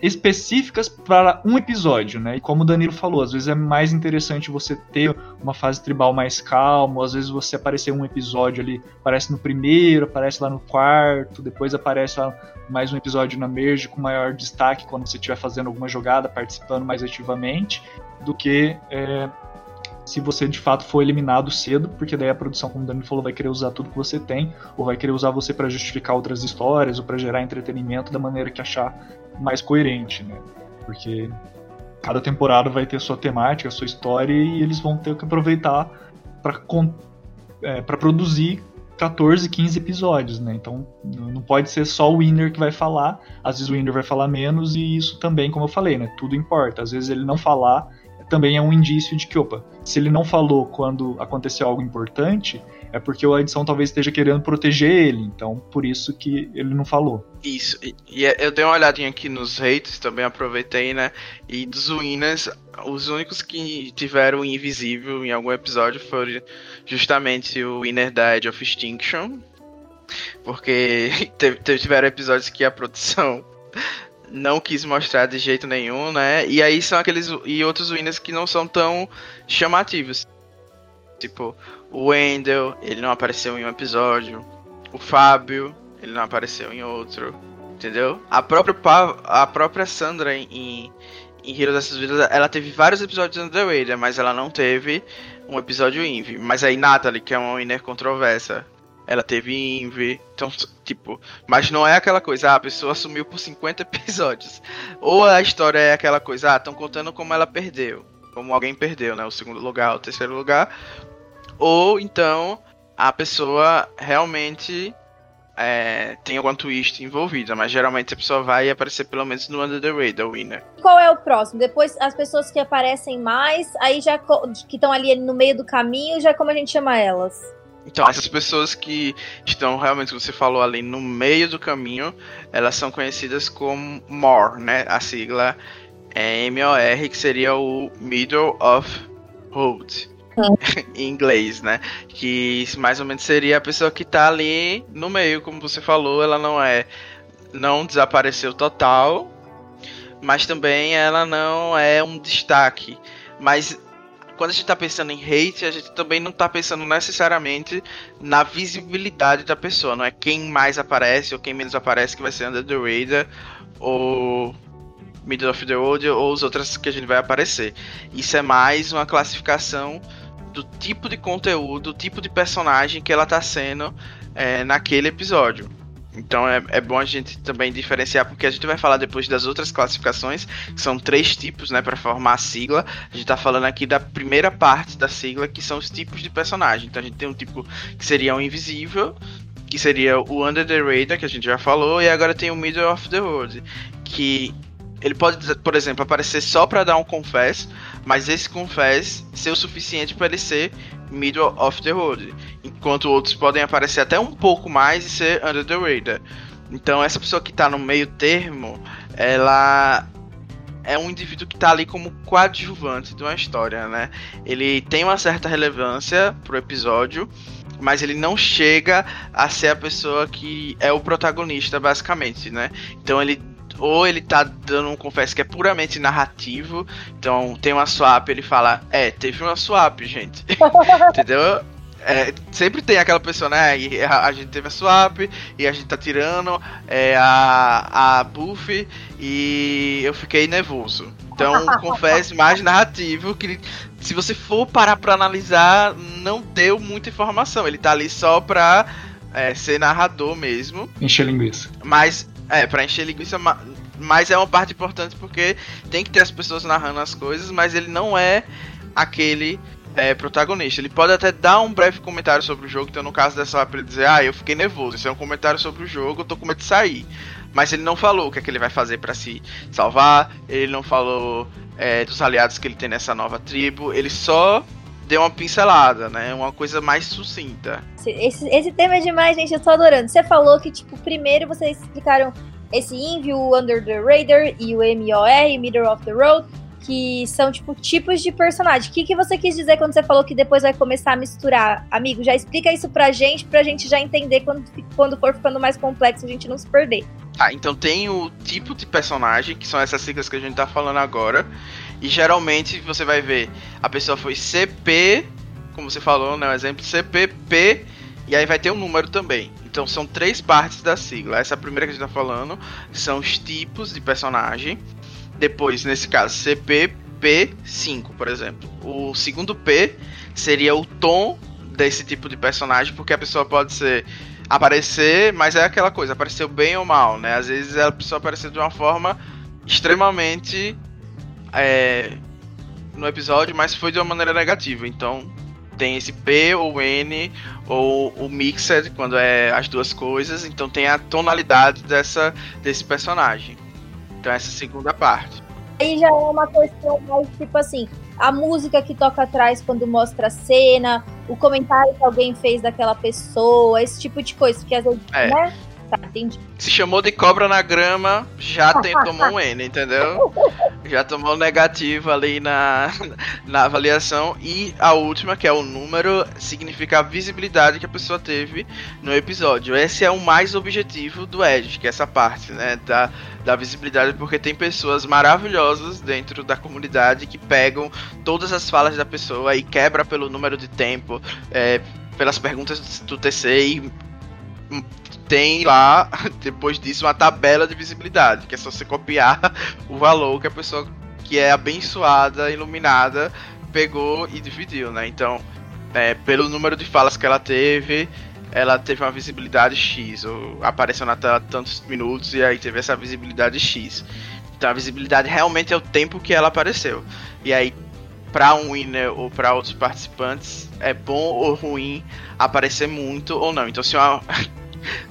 específicas para um episódio, né? E como o Danilo falou, às vezes é mais interessante você ter uma fase tribal mais calma, às vezes você aparecer um episódio ali, aparece no primeiro, aparece lá no quarto, depois aparece lá mais um episódio na merge com maior destaque quando você estiver fazendo alguma jogada, participando mais ativamente, do que é, se você de fato for eliminado cedo, porque daí a produção, como o Danilo falou, vai querer usar tudo que você tem, ou vai querer usar você para justificar outras histórias, ou para gerar entretenimento da maneira que achar mais coerente, né? Porque cada temporada vai ter sua temática, sua história, e eles vão ter que aproveitar para é, produzir 14, 15 episódios, né? Então não pode ser só o winner que vai falar, às vezes o winner vai falar menos, e isso também, como eu falei, né? Tudo importa. Às vezes ele não falar também é um indício de que, opa, se ele não falou quando aconteceu algo importante, é porque a edição talvez esteja querendo proteger ele, então por isso que ele não falou. Isso, e, e é, eu dei uma olhadinha aqui nos hates, também aproveitei, né? E dos Winners, os únicos que tiveram invisível em algum episódio foram justamente o Winner da Edge of Extinction, porque tiveram episódios que a produção não quis mostrar de jeito nenhum, né? E aí são aqueles e outros winners que não são tão chamativos. Tipo, o Wendell, ele não apareceu em um episódio. O Fábio, ele não apareceu em outro. Entendeu? A própria, a própria Sandra em, em Hero dessas Vidas, ela teve vários episódios Underrated, mas ela não teve um episódio Envy. Mas aí Natalie, que é uma winner controversa, ela teve Envy. Então, tipo, mas não é aquela coisa, ah, a pessoa assumiu por 50 episódios. Ou a história é aquela coisa, ah, estão contando como ela perdeu. Como alguém perdeu, né? O segundo lugar, o terceiro lugar. Ou então a pessoa realmente é, tem alguma twist envolvida, mas geralmente a pessoa vai aparecer pelo menos no Under the Radar Winner. Qual é o próximo? Depois as pessoas que aparecem mais, aí já que estão ali no meio do caminho, já como a gente chama elas? Então, essas pessoas que estão realmente, você falou ali, no meio do caminho, elas são conhecidas como MOR, né? A sigla é MOR, que seria o Middle of Road. em inglês, né? Que mais ou menos seria a pessoa que tá ali no meio, como você falou, ela não é. Não desapareceu total, mas também ela não é um destaque. Mas quando a gente está pensando em hate, a gente também não está pensando necessariamente na visibilidade da pessoa, não é quem mais aparece ou quem menos aparece que vai ser under the radar ou middle of the road ou os outros que a gente vai aparecer. Isso é mais uma classificação do tipo de conteúdo, do tipo de personagem que ela está sendo é, naquele episódio. Então é, é bom a gente também diferenciar, porque a gente vai falar depois das outras classificações, que são três tipos, né, para formar a sigla. A gente tá falando aqui da primeira parte da sigla, que são os tipos de personagem. Então a gente tem um tipo que seria o invisível, que seria o Under the Radar, que a gente já falou, e agora tem o Middle of the Road, que ele pode, por exemplo, aparecer só para dar um confess, mas esse confess ser o suficiente para ele ser middle of the road, enquanto outros podem aparecer até um pouco mais e ser under the radar. Então essa pessoa que está no meio termo, ela é um indivíduo que está ali como coadjuvante de uma história, né? Ele tem uma certa relevância pro episódio, mas ele não chega a ser a pessoa que é o protagonista, basicamente, né? Então ele ou ele tá dando um confesso que é puramente narrativo. Então tem uma swap, ele fala, é, teve uma swap, gente. Entendeu? É, sempre tem aquela pessoa, né? E a, a, gente teve a swap e a gente tá tirando é, a, a buff e eu fiquei nervoso. Então, confesso mais narrativo que se você for parar pra analisar, não deu muita informação. Ele tá ali só pra é, ser narrador mesmo. Encher linguiça. Mas é, pra encher linguiça, mas é uma parte importante porque tem que ter as pessoas narrando as coisas, mas ele não é aquele é, protagonista. Ele pode até dar um breve comentário sobre o jogo, então no caso dessa pra ele dizer, ah, eu fiquei nervoso, isso é um comentário sobre o jogo, eu tô com medo de sair. Mas ele não falou o que é que ele vai fazer para se salvar, ele não falou é, dos aliados que ele tem nessa nova tribo, ele só deu uma pincelada, né? Uma coisa mais sucinta. Esse, esse tema é demais, gente. Eu tô adorando. Você falou que, tipo, primeiro vocês explicaram esse Envy, o Under the Radar e o MOR, Middle of the Road, que são, tipo, tipos de personagem. O que, que você quis dizer quando você falou que depois vai começar a misturar? Amigo, já explica isso pra gente, pra gente já entender quando, quando for ficando mais complexo, a gente não se perder. Ah, então tem o tipo de personagem, que são essas siglas que a gente tá falando agora. E geralmente você vai ver, a pessoa foi CP, como você falou, né? O exemplo CPP, e aí vai ter um número também. Então são três partes da sigla. Essa primeira que a gente tá falando são os tipos de personagem. Depois, nesse caso, CPP5, por exemplo. O segundo P seria o tom desse tipo de personagem, porque a pessoa pode ser aparecer, mas é aquela coisa, apareceu bem ou mal, né? Às vezes a pessoa apareceu de uma forma extremamente é, no episódio, mas foi de uma maneira negativa. Então tem esse P ou N ou o mixed quando é as duas coisas. Então tem a tonalidade dessa desse personagem. Então essa segunda parte. Aí já é uma questão mais tipo assim, a música que toca atrás quando mostra a cena, o comentário que alguém fez daquela pessoa, esse tipo de coisa, porque às vezes, é. né? Tá, entendi. Se chamou de cobra na grama, já tem, tomou um N, entendeu? Já tomou negativo ali na, na avaliação. E a última, que é o número, significa a visibilidade que a pessoa teve no episódio. Esse é o mais objetivo do Edge, que é essa parte, né? Da, da visibilidade, porque tem pessoas maravilhosas dentro da comunidade que pegam todas as falas da pessoa e quebra pelo número de tempo, é, pelas perguntas do TC e tem lá, depois disso, uma tabela de visibilidade, que é só você copiar o valor que a pessoa que é abençoada, iluminada, pegou e dividiu, né? Então, é, pelo número de falas que ela teve, ela teve uma visibilidade X, ou apareceu na tela tantos minutos e aí teve essa visibilidade X. Então a visibilidade realmente é o tempo que ela apareceu. E aí, para um winner ou para outros participantes, é bom ou ruim aparecer muito ou não. Então, se uma,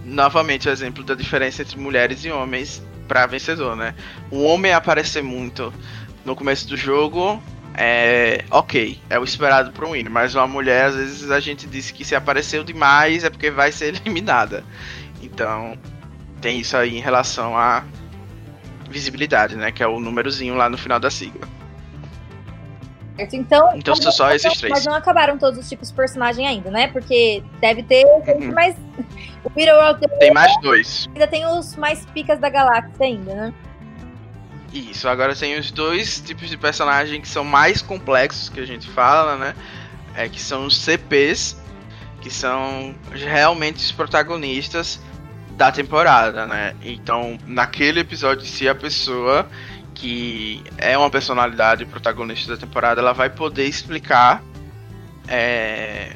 novamente o exemplo da diferença entre mulheres e homens para vencedor, né? Um homem aparecer muito no começo do jogo é ok, é o esperado para um winner, mas uma mulher às vezes a gente diz que se apareceu demais é porque vai ser eliminada. Então tem isso aí em relação à visibilidade, né? Que é o númerozinho lá no final da sigla. Então. Então são só esses três. Mas não acabaram todos os tipos de personagem ainda, né? Porque deve ter. Uhum. Mas o tem mais dois. Ainda tem os mais picas da galáxia ainda, né? Isso, agora tem os dois tipos de personagem que são mais complexos que a gente fala, né? É que são os CPs, que são realmente os protagonistas da temporada, né? Então, naquele episódio, se a pessoa que é uma personalidade protagonista da temporada, ela vai poder explicar é,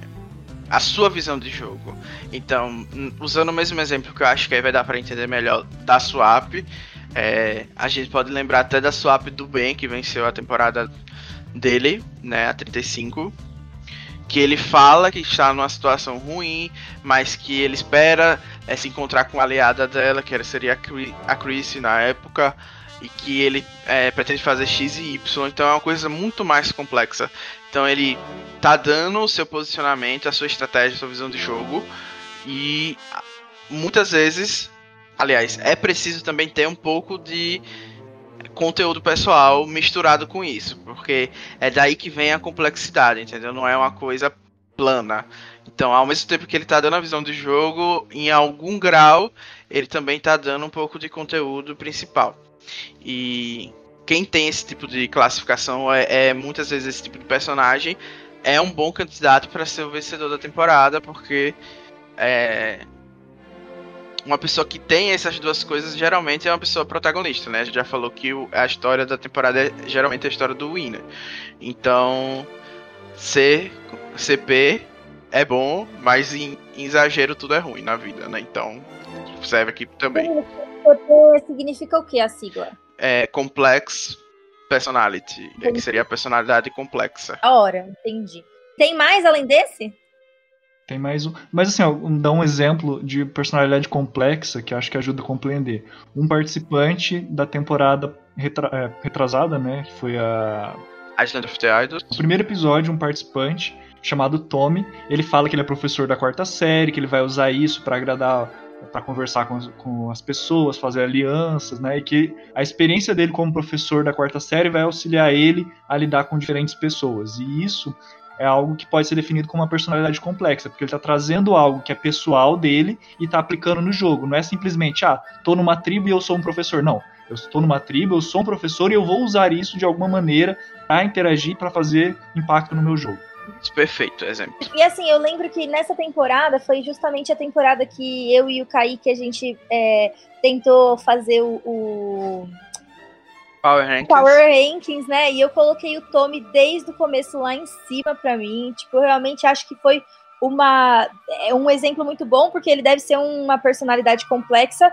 a sua visão de jogo. Então, usando o mesmo exemplo que eu acho que aí vai dar para entender melhor da Swap, é, a gente pode lembrar até da Swap do Ben, que venceu a temporada dele, né, a 35, que ele fala que está numa situação ruim, mas que ele espera é, se encontrar com a aliada dela, que seria a Chris na época, e que ele é, pretende fazer X e Y, então é uma coisa muito mais complexa. Então ele tá dando o seu posicionamento, a sua estratégia, a sua visão de jogo e muitas vezes, aliás, é preciso também ter um pouco de conteúdo pessoal misturado com isso, porque é daí que vem a complexidade, entendeu? Não é uma coisa plana. Então, ao mesmo tempo que ele tá dando a visão de jogo, em algum grau, ele também tá dando um pouco de conteúdo principal. E quem tem esse tipo de classificação é, é muitas vezes esse tipo de personagem é um bom candidato para ser o vencedor da temporada, porque é, uma pessoa que tem essas duas coisas geralmente é uma pessoa protagonista, né? A gente já falou que o, a história da temporada é geralmente a história do winner. Então, C, CP é bom, mas em, em exagero tudo é ruim na vida, né? Então, serve aqui também. CP significa o que a sigla? É Complex Personality, entendi. que seria a personalidade complexa. A hora, entendi. Tem mais além desse? Tem mais um. Mas assim, ó, dá um exemplo de personalidade complexa que acho que ajuda a compreender. Um participante da temporada retra... é, retrasada, né? Que foi a. Island of the Idols. O primeiro episódio, um participante chamado Tommy, ele fala que ele é professor da quarta série, que ele vai usar isso para agradar para conversar com as, com as, pessoas, fazer alianças, né? E que a experiência dele como professor da quarta série vai auxiliar ele a lidar com diferentes pessoas. E isso é algo que pode ser definido como uma personalidade complexa, porque ele está trazendo algo que é pessoal dele e está aplicando no jogo. Não é simplesmente, ah, tô numa tribo e eu sou um professor. Não. Eu estou numa tribo, eu sou um professor e eu vou usar isso de alguma maneira para interagir, para fazer impacto no meu jogo. Perfeito, exemplo. E assim, eu lembro que nessa temporada foi justamente a temporada que eu e o Kaique a gente é, tentou fazer o, o. Power Rankings. Power Rankings, né? E eu coloquei o Tommy desde o começo lá em cima para mim. Tipo, eu realmente acho que foi uma, é um exemplo muito bom, porque ele deve ser uma personalidade complexa,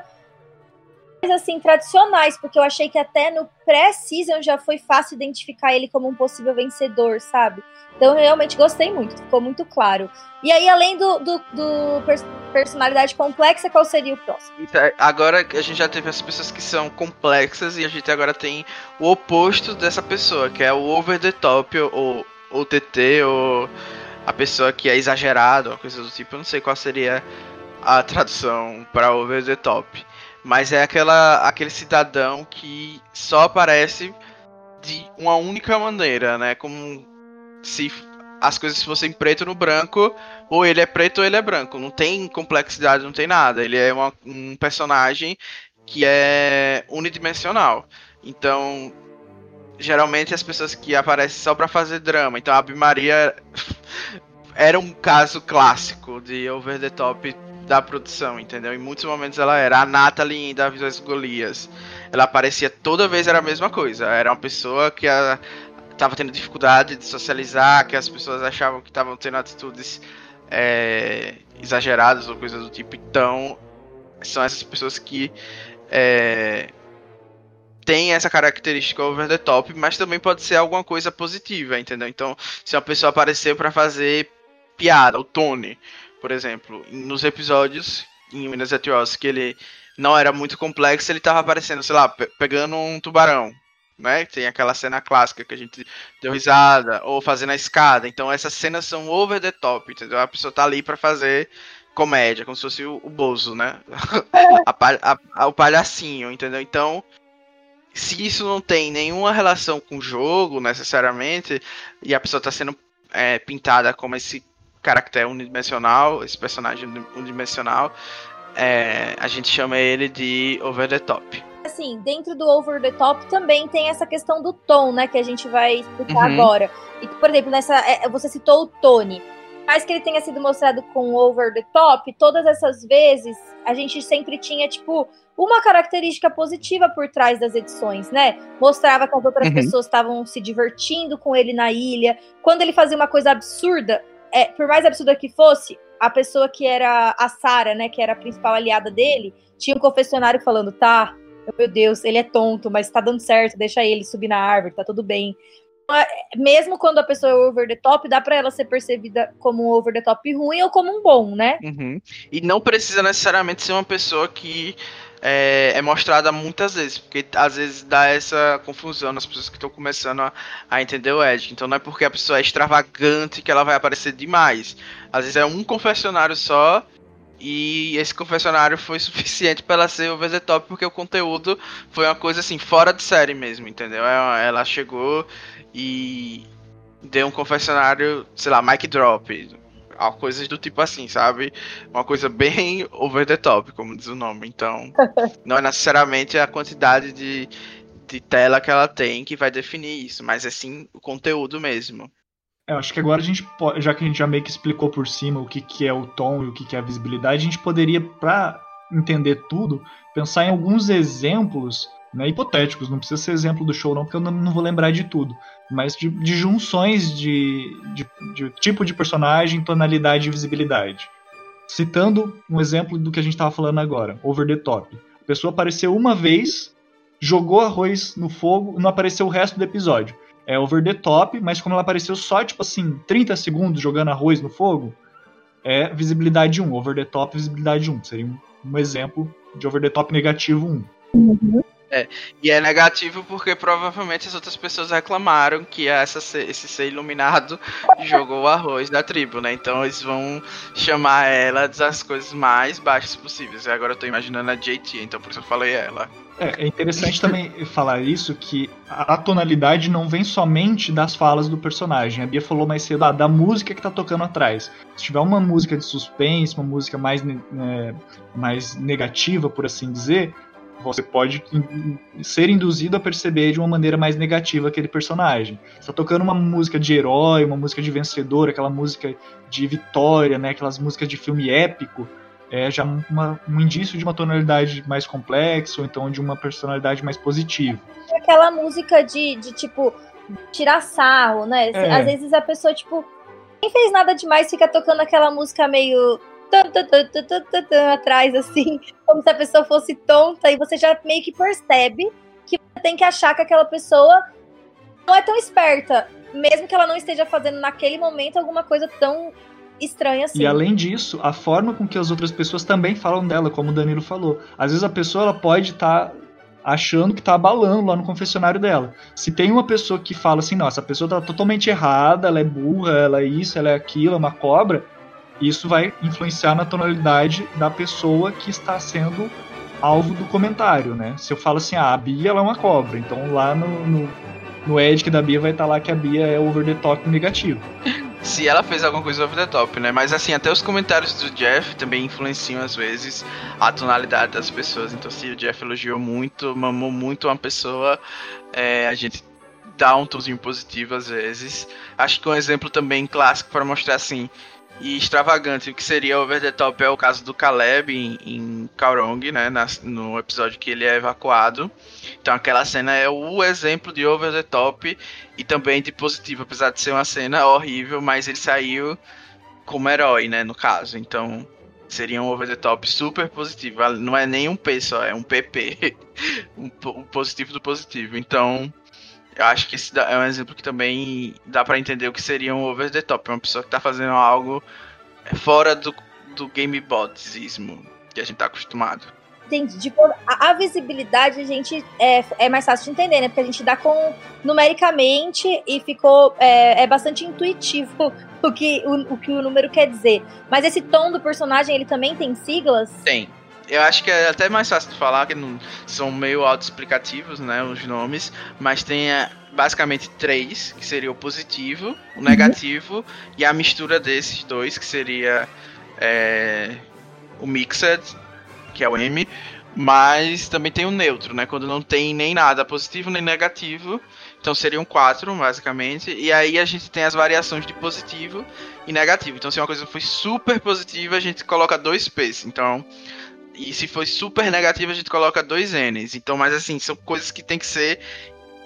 assim tradicionais, porque eu achei que até no pré-season já foi fácil identificar ele como um possível vencedor, sabe? Então eu realmente gostei muito, ficou muito claro. E aí, além do, do, do pers personalidade complexa, qual seria o próximo? Então, agora a gente já teve as pessoas que são complexas e a gente agora tem o oposto dessa pessoa, que é o over the top, ou o TT, ou a pessoa que é exagerada, ou coisa do tipo. Eu não sei qual seria a tradução para over the top. Mas é aquela, aquele cidadão que só aparece de uma única maneira, né? Como se as coisas fossem preto no branco, ou ele é preto ou ele é branco. Não tem complexidade, não tem nada. Ele é uma, um personagem que é unidimensional. Então, geralmente as pessoas que aparecem só para fazer drama. Então, a Maria era um caso clássico de over the top da produção, entendeu? Em muitos momentos ela era a Natalie da Visões Golias. Ela aparecia toda vez era a mesma coisa. Era uma pessoa que estava tendo dificuldade de socializar, que as pessoas achavam que estavam tendo atitudes é, exageradas ou coisas do tipo. Então, são essas pessoas que é, têm essa característica over the top, mas também pode ser alguma coisa positiva, entendeu? Então, se uma pessoa aparecer para fazer piada, o Tony, por exemplo, nos episódios em Minas Etios que ele não era muito complexo, ele tava aparecendo, sei lá, pe pegando um tubarão, né? Tem aquela cena clássica que a gente deu risada, ou fazendo a escada. Então essas cenas são over the top, entendeu? A pessoa tá ali para fazer comédia, como se fosse o, o Bozo, né? a, a, a, o palhacinho, entendeu? Então, se isso não tem nenhuma relação com o jogo, necessariamente, e a pessoa tá sendo é, pintada como esse caráter unidimensional, esse personagem unidimensional, é, a gente chama ele de over the top. Assim, dentro do over the top também tem essa questão do tom, né, que a gente vai explicar uhum. agora. E, por exemplo, nessa, é, você citou o Tony. Mais que ele tenha sido mostrado com over the top, todas essas vezes a gente sempre tinha, tipo, uma característica positiva por trás das edições, né? Mostrava que as outras uhum. pessoas estavam se divertindo com ele na ilha. Quando ele fazia uma coisa absurda, é, por mais absurda que fosse, a pessoa que era a Sara, né, que era a principal aliada dele, tinha um confessionário falando, tá, meu Deus, ele é tonto, mas tá dando certo, deixa ele subir na árvore, tá tudo bem. Então, é, mesmo quando a pessoa é over the top, dá para ela ser percebida como um over the top ruim ou como um bom, né? Uhum. E não precisa necessariamente ser uma pessoa que é, é, mostrada muitas vezes, porque às vezes dá essa confusão nas pessoas que estão começando a, a, entender o Edge. Então não é porque a pessoa é extravagante que ela vai aparecer demais. Às vezes é um confessionário só e esse confessionário foi suficiente para ela ser over the top, porque o conteúdo foi uma coisa assim, fora de série mesmo, entendeu? Ela, ela chegou e deu um confessionário, sei lá, mic drop coisas do tipo assim, sabe? Uma coisa bem over the top, como diz o nome. Então, não é necessariamente a quantidade de, de tela que ela tem que vai definir isso, mas é sim o conteúdo mesmo. Eu acho que agora a gente pode, já que a gente já meio que explicou por cima o que, que é o tom e o que, que é a visibilidade, a gente poderia, para entender tudo, pensar em alguns exemplos né, hipotéticos, não precisa ser exemplo do show não, porque eu não, não vou lembrar de tudo, mas de, de junções de, de, de, tipo de personagem, tonalidade e visibilidade. Citando um exemplo do que a gente estava falando agora, Over the Top. A pessoa apareceu uma vez, jogou arroz no fogo, não apareceu o resto do episódio. É Over the Top, mas como ela apareceu só, tipo assim, 30 segundos jogando arroz no fogo, é visibilidade 1. Over the Top, visibilidade 1. Seria um, um exemplo de Over the Top negativo 1. Uhum. É, e é negativo porque provavelmente as outras pessoas reclamaram que essa, esse ser iluminado jogou o arroz da tribo, né? Então eles vão chamar ela das coisas mais baixas possíveis. E agora eu tô imaginando a JT, então por isso eu falei ela. É, é interessante também falar isso, que a tonalidade não vem somente das falas do personagem. A Bia falou mais cedo ah, da música que tá tocando atrás. Se tiver uma música de suspense, uma música mais, né, mais negativa, por assim dizer, você pode ser induzido a perceber de uma maneira mais negativa aquele personagem. Está tocando uma música de herói, uma música de vencedor, aquela música de vitória, né? Aquelas músicas de filme épico, é já uma, um indício de uma tonalidade mais complexa ou então de uma personalidade mais positiva. Aquela música de, de tipo tirar sarro, né? É. Às vezes a pessoa tipo nem fez nada demais, fica tocando aquela música meio atrás, assim, como se a pessoa fosse tonta, e você já meio que percebe que você tem que achar que aquela pessoa não é tão esperta, mesmo que ela não esteja fazendo naquele momento alguma coisa tão estranha assim. E além disso, a forma com que as outras pessoas também falam dela, como o Danilo falou. Às vezes a pessoa ela pode estar tá achando que tá abalando lá no confessionário dela. Se tem uma pessoa que fala assim, nossa, a pessoa tá totalmente errada, ela é burra, ela é isso, ela é aquilo, é uma cobra, isso vai influenciar na tonalidade da pessoa que está sendo alvo do comentário, né? Se eu falo assim, ah, a Bia ela é uma cobra, então lá no, no, no Edic da Bia vai estar tá lá que a Bia é over the top negativo. Se ela fez alguma coisa over the top, né? Mas assim, até os comentários do Jeff também influenciam às vezes a tonalidade das pessoas. Então se o Jeff elogiou muito, mamou muito uma pessoa, é, a gente dá um tozinho positivo às vezes. Acho que um exemplo também clássico para mostrar assim, e extravagante, o que seria over the top é o caso do Caleb em, em Kaurong, né, na, no episódio que ele é evacuado. Então aquela cena é o exemplo de over the top e também de positivo, apesar de ser uma cena horrível, mas ele saiu como herói, né, no caso. Então seria um over the top super positivo. Não é nem um P só, é um PP. um, um positivo do positivo. Então, eu acho que esse é um exemplo que também dá para entender o que seria um over the top. Uma pessoa que tá fazendo algo fora do, do gamebotismo que a gente tá acostumado. Entendi. Tipo, a, a, visibilidade a gente é, é mais fácil de entender, né? Porque a gente dá com numericamente e ficou é, é bastante intuitivo o que o, o que o número quer dizer. Mas esse tom do personagem, ele também tem siglas? Tem. Eu acho que é até mais fácil de falar, que não, são meio autoexplicativos, né, os nomes, mas tem é, basicamente três, que seria o positivo, o negativo uhum. e a mistura desses dois, que seria é, o mixed, que é o M, mas também tem o neutro, né, quando não tem nem nada positivo nem negativo, então seriam quatro, basicamente, e aí a gente tem as variações de positivo e negativo, então se uma coisa foi super positiva, a gente coloca dois P's, então e se for super negativo, a gente coloca dois N's. Então, mas assim, são coisas que tem que ser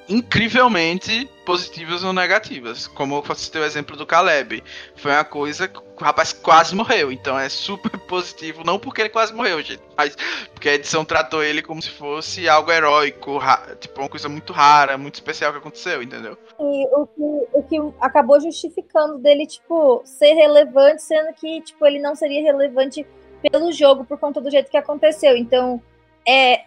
incrivelmente positivas ou negativas. Como eu citei o exemplo do Caleb. Foi uma coisa que o rapaz quase morreu. Então é super positivo. Não porque ele quase morreu, gente. Mas porque a edição tratou ele como se fosse algo heróico. Tipo, uma coisa muito rara, muito especial que aconteceu, entendeu? E o que, o que acabou justificando dele, tipo, ser relevante, sendo que, tipo, ele não seria relevante pelo jogo por conta do jeito que aconteceu. Então, é,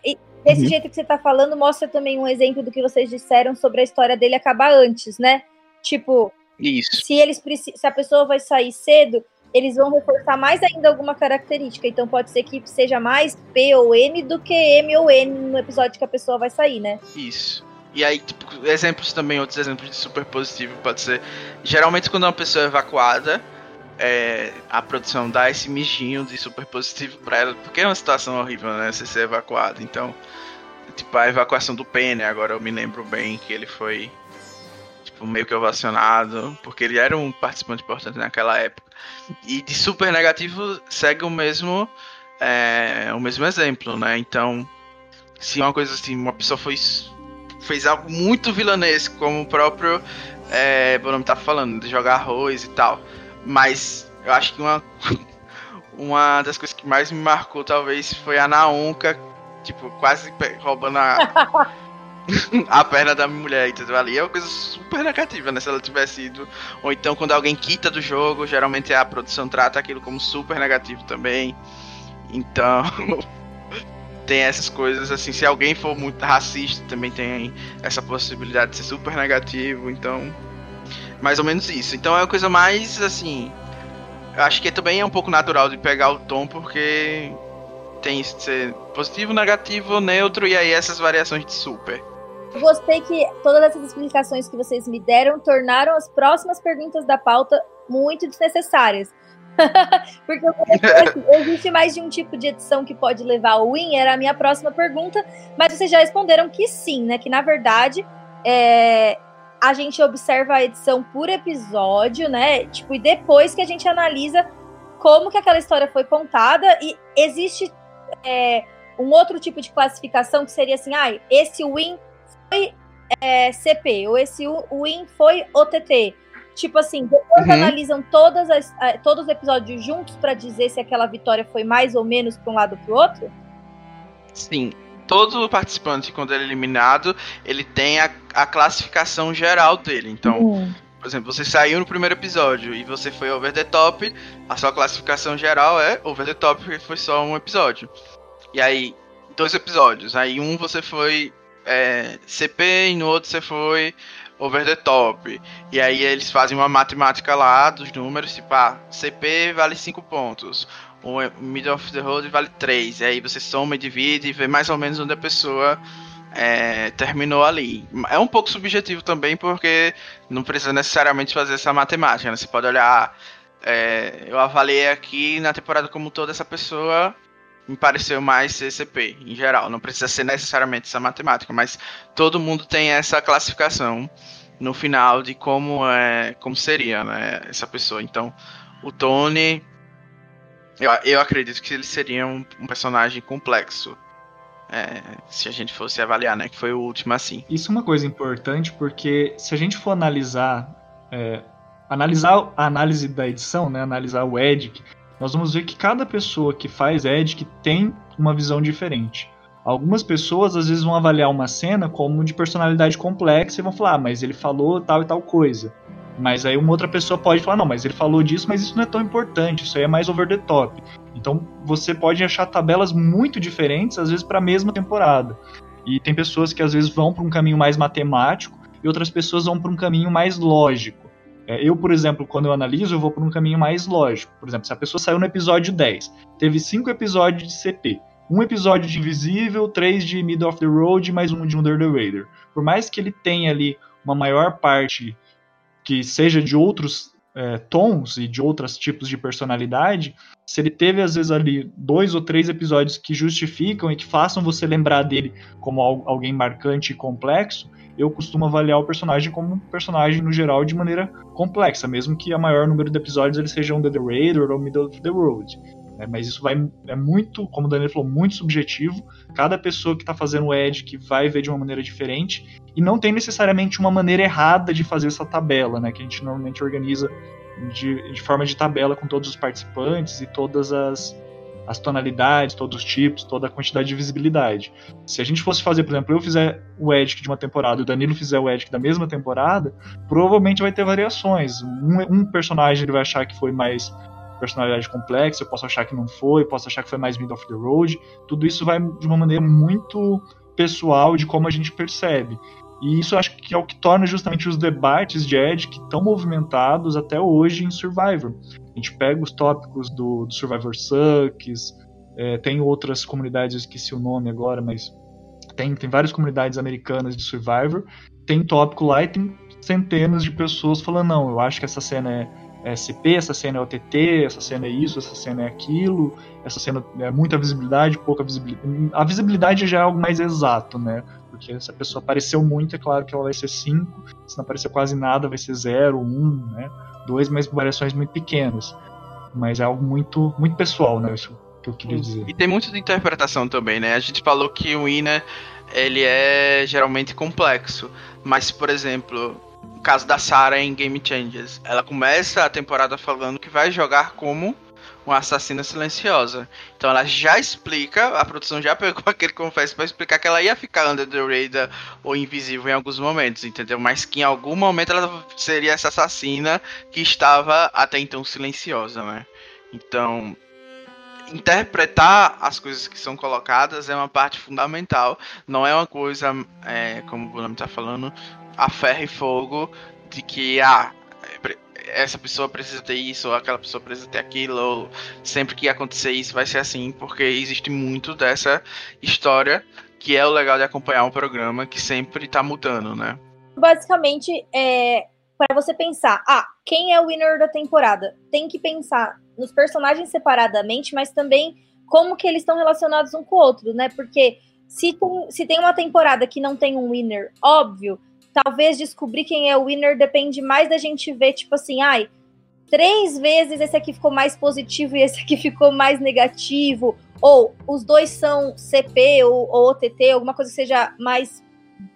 desse uhum. jeito que você está falando, mostra também um exemplo do que vocês disseram sobre a história dele acabar antes, né? Tipo, Isso. se eles se a pessoa vai sair cedo, eles vão reforçar mais ainda alguma característica. Então pode ser que seja mais P ou M do que M ou N no episódio que a pessoa vai sair, né? Isso. E aí, tipo, exemplos também, outros exemplos de super positivo pode ser. Geralmente quando uma pessoa é evacuada, é, a produção dá esse mijinho de super positivo pra ela, porque é uma situação horrível, né? Você ser evacuado. Então, tipo, a evacuação do Penny, agora eu me lembro bem que ele foi tipo, meio que ovacionado, porque ele era um participante importante naquela época. E de super negativo segue o mesmo é, o mesmo exemplo, né? Então, se uma coisa assim, uma pessoa foi, fez algo muito vilanesco, como o próprio é, Bonome tá falando, de jogar arroz e tal mas eu acho que uma, uma das coisas que mais me marcou, talvez, foi a Naonka, tipo, quase roubando a, a perna da mulher, entendeu? Ali é uma coisa super negativa, né? Se ela tivesse ido. Ou então, quando alguém quita do jogo, geralmente a produção trata aquilo como super negativo também. Então. tem essas coisas assim, se alguém for muito racista, também tem essa possibilidade de ser super negativo, então mais ou menos isso. Então é a coisa mais assim. Eu acho que também é um pouco natural de pegar o tom, porque tem isso de ser positivo, negativo, neutro, e aí essas variações de super. Gostei que todas essas explicações que vocês me deram tornaram as próximas perguntas da pauta muito desnecessárias. Porque assim, existe mais de um tipo de edição que pode levar ao win, era a minha próxima pergunta, mas vocês já responderam que sim, né? Que na verdade é, a gente observa a edição por episódio, né? Tipo, e depois que a gente analisa como que aquela história foi contada e existe é, um outro tipo de classificação que seria assim, ah, esse win foi é, CP ou esse win foi OTT. Tipo assim, depois uhum. analisam todas as, todos os episódios juntos para dizer se aquela vitória foi mais ou menos para um lado ou para o outro? Sim. Todo participante, quando ele é eliminado, ele tem a, a classificação geral dele. Então, uhum. por exemplo, você saiu no primeiro episódio e você foi over the top, a sua classificação geral é over the top porque foi só um episódio. E aí, dois episódios. Aí um você foi é, CP e no outro você foi over the top. E aí eles fazem uma matemática lá dos números, tipo, ah, CP vale 5 pontos, o middle of the road vale 3. E aí você soma e divide e vê mais ou menos onde a pessoa é, terminou ali. É um pouco subjetivo também, porque não precisa necessariamente fazer essa matemática, né? Você pode olhar. É, eu avaliei aqui na temporada como toda essa pessoa me pareceu mais CCP em geral. Não precisa ser necessariamente essa matemática, mas todo mundo tem essa classificação no final de como é, como seria, né, essa pessoa. Então, o Tony, eu, eu acredito que ele seria um, um personagem complexo. É, se a gente fosse avaliar, né, que foi o último assim. Isso é uma coisa importante porque se a gente for analisar é, analisar a análise da edição, né, analisar o Edic, nós vamos ver que cada pessoa que faz Edic tem uma visão diferente. Algumas pessoas às vezes vão avaliar uma cena como de personalidade complexa e vão falar, ah, mas ele falou tal e tal coisa. Mas aí uma outra pessoa pode falar, não, mas ele falou disso, mas isso não é tão importante, isso aí é mais over the top. Então você pode achar tabelas muito diferentes, às vezes, para a mesma temporada. E tem pessoas que às vezes vão para um caminho mais matemático e outras pessoas vão para um caminho mais lógico. É, eu, por exemplo, quando eu analiso, eu vou por um caminho mais lógico. Por exemplo, se a pessoa saiu no episódio 10, teve cinco episódios de CP, um episódio de Invisível, três de Middle of the Road, mais um de Under the Raider. Por mais que ele tenha ali uma maior parte que seja de outros é, tons e de outros tipos de personalidade, se ele teve às vezes ali dois ou três episódios que justificam e que façam você lembrar dele como alguém marcante e complexo, eu costumo avaliar o personagem como um personagem, no geral, de maneira complexa, mesmo que a maior número de episódios eles sejam The Raider ou Middle of the Road. É, mas isso vai é muito, como o Daniel falou, muito subjetivo. Cada pessoa que está fazendo o Edge que vai ver de uma maneira diferente. E não tem necessariamente uma maneira errada de fazer essa tabela, né? Que a gente normalmente organiza de, de forma de tabela com todos os participantes e todas as, as tonalidades, todos os tipos, toda a quantidade de visibilidade. Se a gente fosse fazer, por exemplo, eu fizer o Edic de uma temporada e o Danilo fizer o Edic da mesma temporada, provavelmente vai ter variações. Um, um personagem ele vai achar que foi mais personalidade complexa, eu posso achar que não foi, posso achar que foi mais middle of the road. Tudo isso vai de uma maneira muito pessoal de como a gente percebe. E isso acho que é o que torna justamente os debates de Edic tão movimentados até hoje em Survivor. A gente pega os tópicos do, do Survivor Sucks, é, tem outras comunidades, eu esqueci o nome agora, mas tem, tem várias comunidades americanas de Survivor. Tem tópico lá e tem centenas de pessoas falando: não, eu acho que essa cena é SP, essa cena é OTT, essa cena é isso, essa cena é aquilo, essa cena é muita visibilidade, pouca visibilidade. A visibilidade já é algo mais exato, né? Porque se a pessoa apareceu muito, é claro que ela vai ser 5, se não aparecer quase nada, vai ser 0, 1, um, né? dois, mas variações muito pequenas. Mas é algo muito, muito pessoal, né? Isso que eu queria dizer. E tem muito de interpretação também, né? A gente falou que o Winner ele é geralmente complexo, mas por exemplo, caso da Sarah em Game Changers, ela começa a temporada falando que vai jogar como uma assassina silenciosa. Então ela já explica, a produção já pegou aquele confesso para explicar que ela ia ficar under the radar ou invisível em alguns momentos, entendeu? Mas que em algum momento ela seria essa assassina que estava até então silenciosa, né? Então, interpretar as coisas que são colocadas é uma parte fundamental. Não é uma coisa, é, como o Bruno está falando, a ferro e fogo de que ah, essa pessoa precisa ter isso, ou aquela pessoa precisa ter aquilo, ou sempre que acontecer isso vai ser assim, porque existe muito dessa história que é o legal de acompanhar um programa que sempre tá mudando, né? Basicamente, é para você pensar, ah, quem é o winner da temporada? Tem que pensar nos personagens separadamente, mas também como que eles estão relacionados um com o outro, né? Porque se se tem uma temporada que não tem um winner óbvio, talvez descobrir quem é o winner depende mais da gente ver, tipo assim, ai, três vezes esse aqui ficou mais positivo e esse aqui ficou mais negativo, ou os dois são CP ou, ou OTT, alguma coisa que seja mais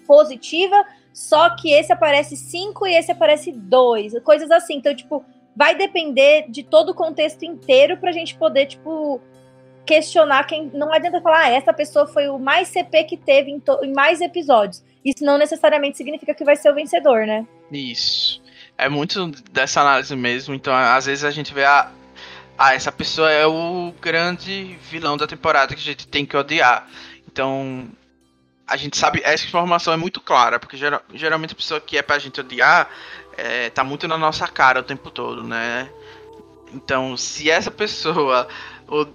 positiva, só que esse aparece cinco e esse aparece dois, coisas assim. Então, tipo, vai depender de todo o contexto inteiro pra gente poder, tipo, questionar quem. Não adianta falar, ah, essa pessoa foi o mais CP que teve em, em mais episódios. Isso não necessariamente significa que vai ser o vencedor, né? Isso. É muito dessa análise mesmo. Então, às vezes a gente vê a. Ah, essa pessoa é o grande vilão da temporada que a gente tem que odiar. Então, a gente sabe, essa informação é muito clara, porque geral, geralmente a pessoa que é pra gente odiar é, tá muito na nossa cara o tempo todo, né? Então, se essa pessoa o,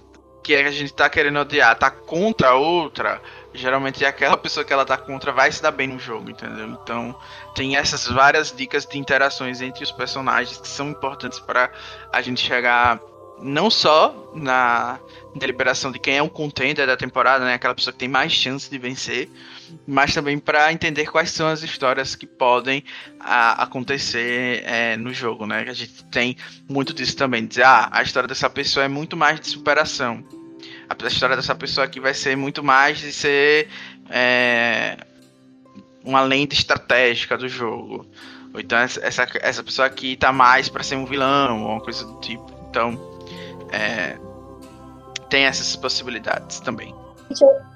que a gente tá querendo odiar tá contra outra, geralmente aquela pessoa que ela tá contra vai se dar bem no jogo, entendeu? Então, tem essas várias dicas de interações entre os personagens que são importantes para a gente chegar não só na deliberação de quem é o contender da temporada, né, aquela pessoa que tem mais chance de vencer, mas também para entender quais são as histórias que podem a, acontecer é, no jogo, né? A gente tem muito disso também, dizer, ah, a história dessa pessoa é muito mais de superação. A história dessa pessoa aqui vai ser muito mais de ser é, uma lente estratégica do jogo. Ou então essa, essa pessoa aqui tá mais para ser um vilão, ou uma coisa do tipo. Então, é, tem essas possibilidades também.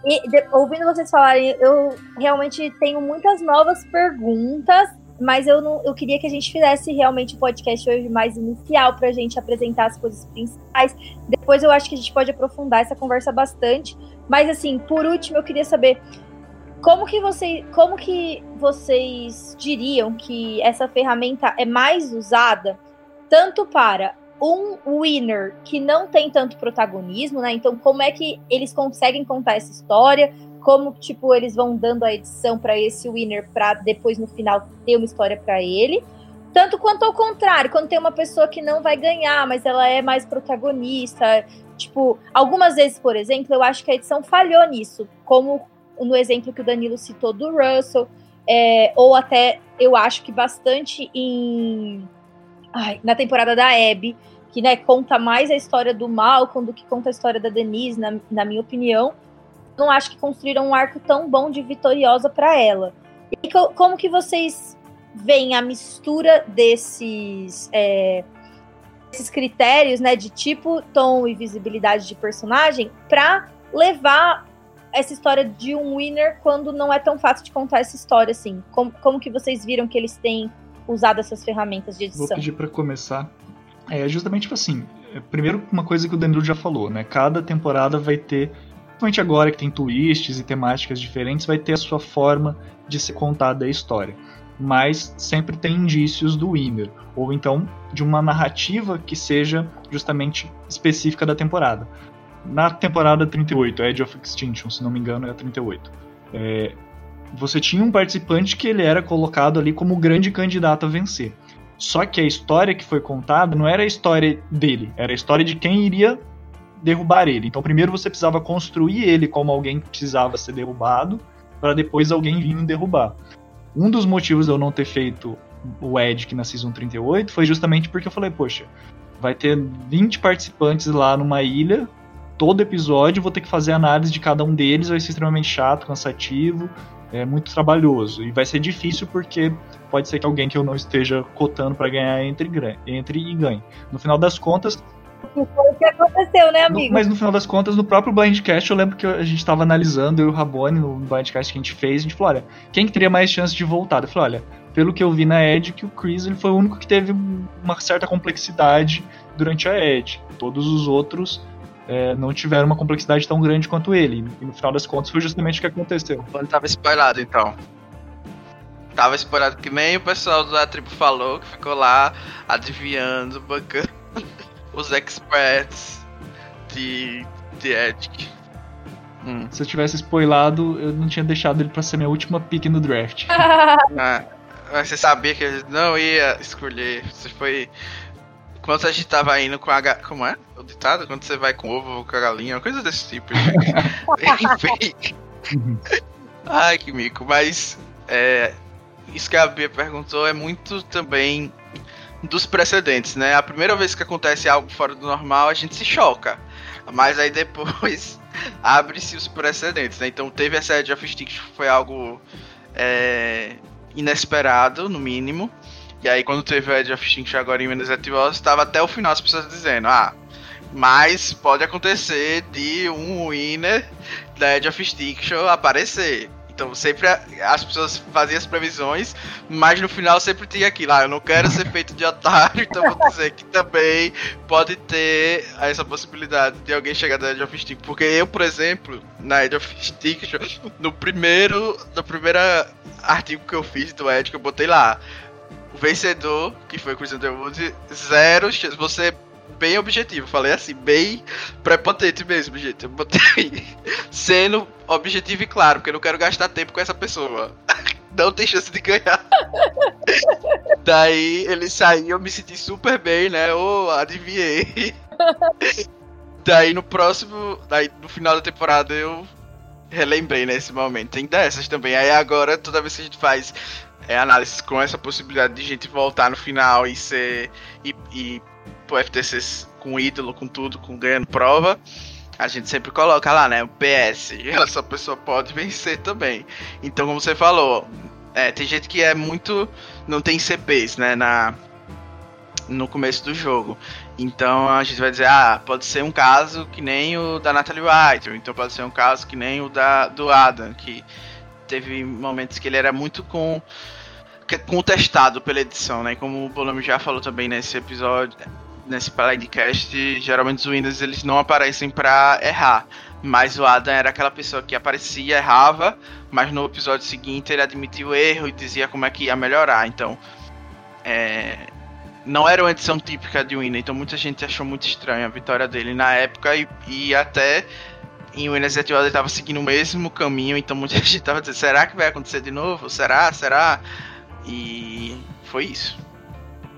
E, de, ouvindo vocês falarem, eu realmente tenho muitas novas perguntas, mas eu não, eu queria que a gente fizesse realmente o podcast hoje mais inicial para a gente apresentar as coisas principais. Depois eu acho que a gente pode aprofundar essa conversa bastante. Mas assim, por último, eu queria saber como que, você, como que vocês diriam que essa ferramenta é mais usada tanto para um winner que não tem tanto protagonismo, né? Então, como é que eles conseguem contar essa história? Como, tipo, eles vão dando a edição para esse winner para depois no final ter uma história para ele? Tanto quanto ao contrário, quando tem uma pessoa que não vai ganhar, mas ela é mais protagonista. Tipo, algumas vezes, por exemplo, eu acho que a edição falhou nisso, como no exemplo que o Danilo citou do Russell, é, ou até eu acho que bastante em ai, na temporada da Abby, que né, conta mais a história do Malcolm do que conta a história da Denise, na, na minha opinião. Não acho que construíram um arco tão bom de vitoriosa para ela. E co como que vocês veem a mistura desses, é, esses critérios, né, de tipo, tom e visibilidade de personagem, para levar essa história de um winner quando não é tão fácil de contar essa história assim? Como, como que vocês viram que eles têm usado essas ferramentas de edição? Vou pedir para começar. É justamente tipo assim, é, primeiro uma coisa que o Danilo já falou, né? Cada temporada vai ter, principalmente agora que tem twists e temáticas diferentes, vai ter a sua forma de ser contada a história. Mas sempre tem indícios do winner, ou então de uma narrativa que seja justamente específica da temporada. Na temporada 38, Edge of Extinction, se não me engano, é a 38. É, você tinha um participante que ele era colocado ali como grande candidato a vencer. Só que a história que foi contada não era a história dele, era a história de quem iria derrubar ele. Então, primeiro você precisava construir ele como alguém que precisava ser derrubado, para depois alguém vir derrubar. Um dos motivos de eu não ter feito o Edic na Season 38 foi justamente porque eu falei, poxa, vai ter 20 participantes lá numa ilha, todo episódio vou ter que fazer análise de cada um deles, vai ser extremamente chato, cansativo, é muito trabalhoso e vai ser difícil porque pode ser que alguém que eu não esteja cotando para ganhar entre, entre e ganhe. No final das contas. Foi o que aconteceu, né, amigo? No, mas no final das contas, no próprio Blindcast, eu lembro que a gente estava analisando, eu e o Rabone, no Blindcast que a gente fez, a gente falou: olha, quem que teria mais chance de voltar? Eu falei: olha, pelo que eu vi na Edge, que o Chris ele foi o único que teve uma certa complexidade durante a Edge. Todos os outros é, não tiveram uma complexidade tão grande quanto ele. E no final das contas foi justamente o que aconteceu. Ele tava spoilado então. Tava spoilado que nem o pessoal da tribo falou, que ficou lá adivinhando, bancando os experts de, de Edic. Hum. Se eu tivesse spoilado, eu não tinha deixado ele pra ser minha última pick no draft. ah, mas você sabia que ele não ia escolher. Você foi quando a gente tava indo com a. Como é? O ditado? Quando você vai com ovo ou com a galinha, uma coisa desse tipo, Enfim. Ai, que mico. Mas. É, isso que a Bia perguntou é muito também dos precedentes, né? A primeira vez que acontece algo fora do normal, a gente se choca. Mas aí depois abre-se os precedentes, né? Então teve essa Edge of Stick que foi algo. É, inesperado, no mínimo. E aí quando teve o Edge of Extinction agora em Winners at War, estava até o final as pessoas dizendo, ah, mas pode acontecer de um winner da Edge of Extinction aparecer. Então sempre as pessoas faziam as previsões, mas no final sempre tinha aquilo, ah, eu não quero ser feito de otário, então vou dizer que também pode ter essa possibilidade de alguém chegar da Edge of Extinction. Porque eu, por exemplo, na Edge of Extinction, no primeiro, no primeiro artigo que eu fiz do Edge, que eu botei lá, o vencedor, que foi Chris Underwood, zero. Você bem objetivo. Falei assim, bem prepotente mesmo, gente. Eu botei sendo objetivo e claro, porque eu não quero gastar tempo com essa pessoa. Não tem chance de ganhar. Daí ele saiu, eu me senti super bem, né? Oh, adivinhei. Daí no próximo. Daí no final da temporada eu relembrei nesse momento. Tem dessas também. Aí agora, toda vez que a gente faz é, análises com essa possibilidade de gente voltar no final e ser. e, e pro FTC com ídolo, com tudo, com ganhando prova, a gente sempre coloca lá, né? O PS. Essa pessoa pode vencer também. Então, como você falou, é, tem gente que é muito. não tem CPs, né? Na, no começo do jogo. Então a gente vai dizer, ah, pode ser um caso que nem o da Natalie White, ou então pode ser um caso que nem o da, do Adam, que teve momentos que ele era muito com contestado pela edição, né? Como o Bolome já falou também nesse episódio, nesse podcast, geralmente os Windows eles não aparecem para errar. Mas o Adam era aquela pessoa que aparecia, errava, mas no episódio seguinte ele admitia o erro e dizia como é que ia melhorar. Então, é, não era uma edição típica de Winner, então muita gente achou muito estranha a vitória dele na época e, e até em Winners at ele estava seguindo o mesmo caminho, então muita gente estava dizendo, será que vai acontecer de novo? Será? Será? E foi isso.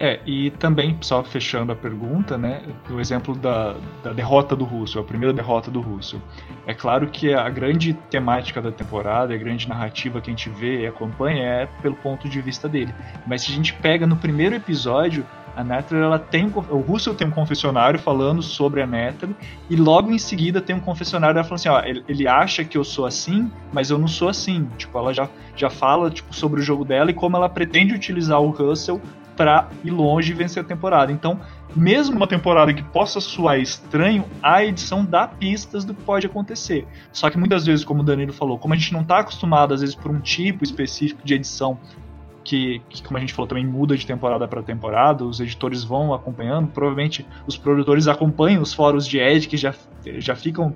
É, e também, só fechando a pergunta, né, o exemplo da, da derrota do Russo, a primeira derrota do Russo. É claro que a grande temática da temporada, a grande narrativa que a gente vê e acompanha é pelo ponto de vista dele. Mas se a gente pega no primeiro episódio, a Natalie, ela tem o Russell tem um confessionário falando sobre a Natalie e logo em seguida tem um confessionário ela falando assim, ó, ele, ele, acha que eu sou assim, mas eu não sou assim. Tipo, ela já, já fala tipo sobre o jogo dela e como ela pretende utilizar o Russell para ir longe e vencer a temporada. Então, mesmo uma temporada que possa soar estranho, a edição dá pistas do que pode acontecer. Só que muitas vezes, como o Danilo falou, como a gente não está acostumado às vezes por um tipo específico de edição que, que, como a gente falou, também muda de temporada para temporada, os editores vão acompanhando, provavelmente os produtores acompanham os fóruns de Ed que já, já ficam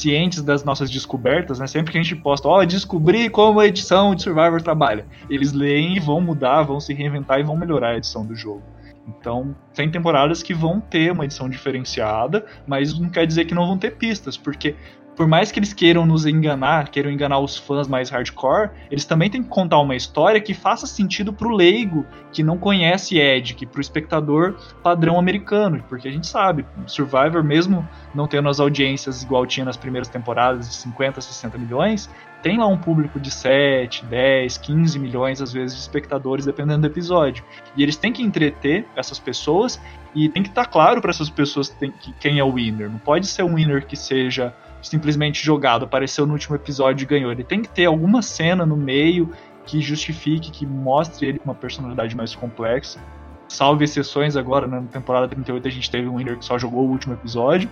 cientes das nossas descobertas, né? Sempre que a gente posta, ó, oh, descobri como a edição de Survivor trabalha. Eles leem e vão mudar, vão se reinventar e vão melhorar a edição do jogo. Então, tem temporadas que vão ter uma edição diferenciada, mas não quer dizer que não vão ter pistas, porque por mais que eles queiram nos enganar, queiram enganar os fãs mais hardcore, eles também têm que contar uma história que faça sentido pro leigo que não conhece Ed, que pro espectador padrão americano, porque a gente sabe, Survivor mesmo não tendo as audiências igual tinha nas primeiras temporadas de 50, 60 milhões, tem lá um público de 7, 10, 15 milhões às vezes de espectadores dependendo do episódio. E eles têm que entreter essas pessoas e tem que estar tá claro para essas pessoas quem é o winner. Não pode ser um winner que seja simplesmente jogado, apareceu no último episódio e ganhou. Ele tem que ter alguma cena no meio que justifique, que mostre ele uma personalidade mais complexa. Salve exceções agora, né? na temporada 38 a gente teve um winner que só jogou o último episódio,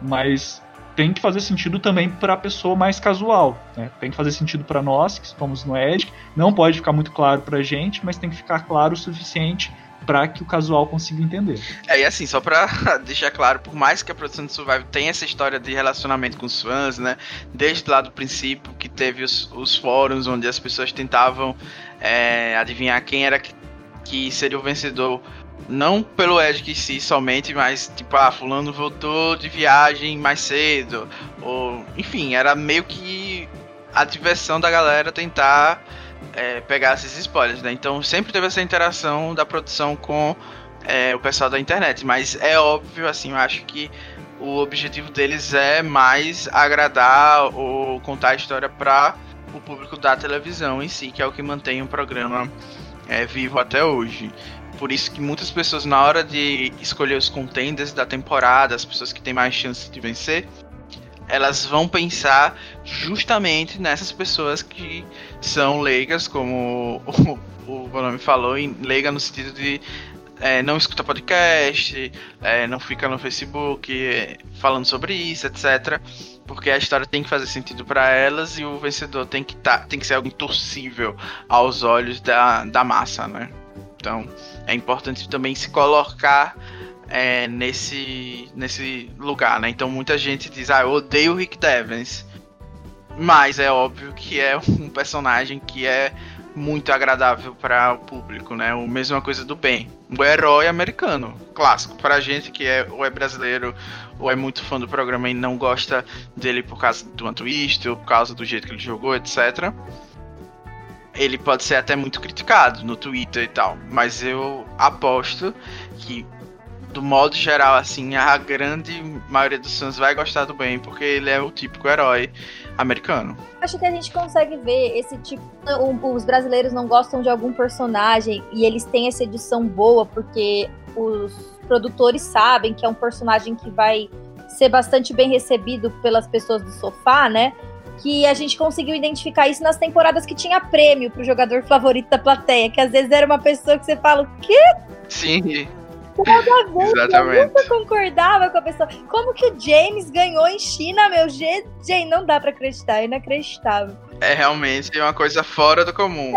mas tem que fazer sentido também para a pessoa mais casual. Né? Tem que fazer sentido para nós que estamos no Edge. Não pode ficar muito claro para a gente, mas tem que ficar claro o suficiente para que o casual consiga entender. É, e assim, só pra deixar claro, por mais que a produção de Survival tenha essa história de relacionamento com os fãs, né? Desde lá do princípio que teve os, os fóruns onde as pessoas tentavam é, adivinhar quem era que, que seria o vencedor não pelo Edge em si somente, mas tipo, ah, fulano voltou de viagem mais cedo. Ou, enfim, era meio que a diversão da galera tentar é, pegar esses spoilers, né? Então sempre teve essa interação da produção com é, o pessoal da internet. Mas é óbvio, assim, eu acho que o objetivo deles é mais agradar ou contar a história para o público da televisão em si, que é o que mantém o programa é, vivo até hoje. Por isso que muitas pessoas, na hora de escolher os contenders da temporada, as pessoas que têm mais chance de vencer, elas vão pensar justamente nessas pessoas que são leigas, como o, nome falou, leiga no sentido de é, não escuta podcast, é, não fica no Facebook é, falando sobre isso, etc. Porque a história tem que fazer sentido para elas e o vencedor tem que, tá, tem que ser algo intorcível aos olhos da, da massa, né? Então é importante também se colocar é, nesse, nesse lugar, né? Então muita gente diz, ah, eu odeio o Rick Devens. Mas é óbvio que é um personagem que é muito agradável para o público, né? O mesma coisa do Ben, o herói americano, clássico. Para gente que é ou é brasileiro ou é muito fã do programa e não gosta dele por causa do twist ou por causa do jeito que ele jogou, etc. Ele pode ser até muito criticado no Twitter e tal, mas eu aposto que do modo geral, assim, a grande maioria dos fãs vai gostar do Ben, porque ele é o típico herói americano. Acho que a gente consegue ver esse tipo. Os brasileiros não gostam de algum personagem e eles têm essa edição boa, porque os produtores sabem que é um personagem que vai ser bastante bem recebido pelas pessoas do sofá, né? Que a gente conseguiu identificar isso nas temporadas que tinha prêmio pro jogador favorito da plateia, que às vezes era uma pessoa que você fala, o quê? Sim. Toda vez Exatamente. eu nunca concordava com a pessoa. Como que o James ganhou em China, meu? Gente, não dá pra acreditar, é inacreditável. É realmente uma coisa fora do comum.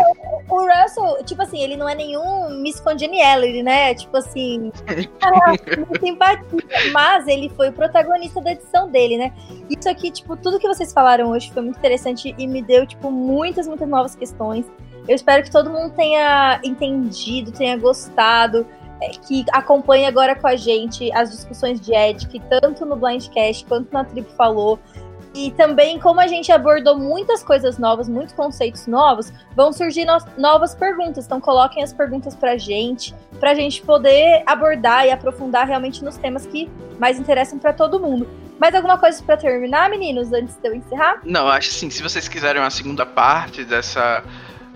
O Russell, tipo assim, ele não é nenhum Miss Congeniality, né? Tipo assim, simpatia. Mas ele foi o protagonista da edição dele, né? Isso aqui, tipo, tudo que vocês falaram hoje foi muito interessante e me deu, tipo, muitas, muitas novas questões. Eu espero que todo mundo tenha entendido, tenha gostado. É, que acompanha agora com a gente as discussões de Edic, tanto no Blindcast quanto na Tribo Falou. E também, como a gente abordou muitas coisas novas, muitos conceitos novos, vão surgir no novas perguntas. Então, coloquem as perguntas pra gente, pra gente poder abordar e aprofundar realmente nos temas que mais interessam para todo mundo. Mais alguma coisa para terminar, meninos, antes de eu encerrar? Não, acho assim, se vocês quiserem uma segunda parte dessa.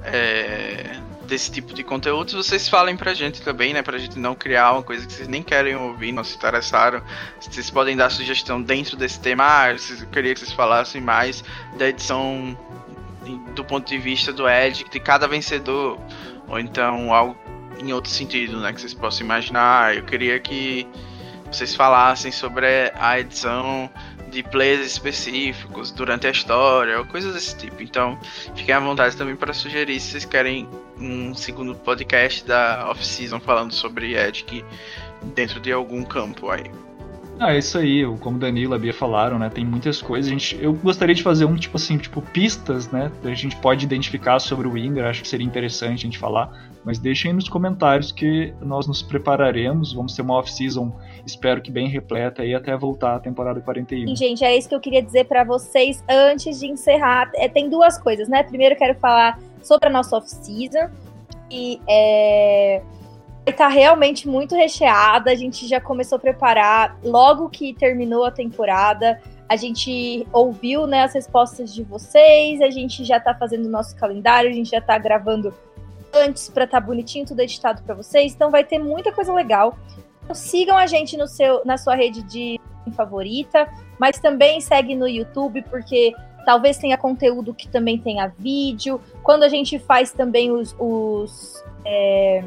É desse tipo de conteúdo, vocês falem pra gente também, né? Pra gente não criar uma coisa que vocês nem querem ouvir, não se interessaram. Vocês podem dar sugestão dentro desse tema. Ah, eu queria que vocês falassem mais da edição do ponto de vista do Ed, de cada vencedor. Ou então algo em outro sentido, né? Que vocês possam imaginar. Eu queria que vocês falassem sobre a edição de players específicos durante a história, ou coisas desse tipo. Então, fiquem à vontade também para sugerir se vocês querem um segundo podcast da off-season falando sobre Edic dentro de algum campo aí. Ah, é isso aí, como o Danilo e a Bia falaram, né? Tem muitas coisas. A gente, eu gostaria de fazer um tipo assim, tipo pistas, né? A gente pode identificar sobre o Winger, acho que seria interessante a gente falar. Mas deixem nos comentários que nós nos prepararemos. Vamos ter uma off-season, espero que bem repleta aí até voltar a temporada 41. gente, é isso que eu queria dizer para vocês antes de encerrar. É, tem duas coisas, né? Primeiro, eu quero falar sobre a nossa off-season. E é tá realmente muito recheada. A gente já começou a preparar logo que terminou a temporada. A gente ouviu né, as respostas de vocês, a gente já tá fazendo o nosso calendário, a gente já tá gravando antes para tá bonitinho, tudo editado para vocês. Então vai ter muita coisa legal. Então, sigam a gente no seu, na sua rede de favorita, mas também segue no YouTube, porque talvez tenha conteúdo que também tenha vídeo. Quando a gente faz também os, os é,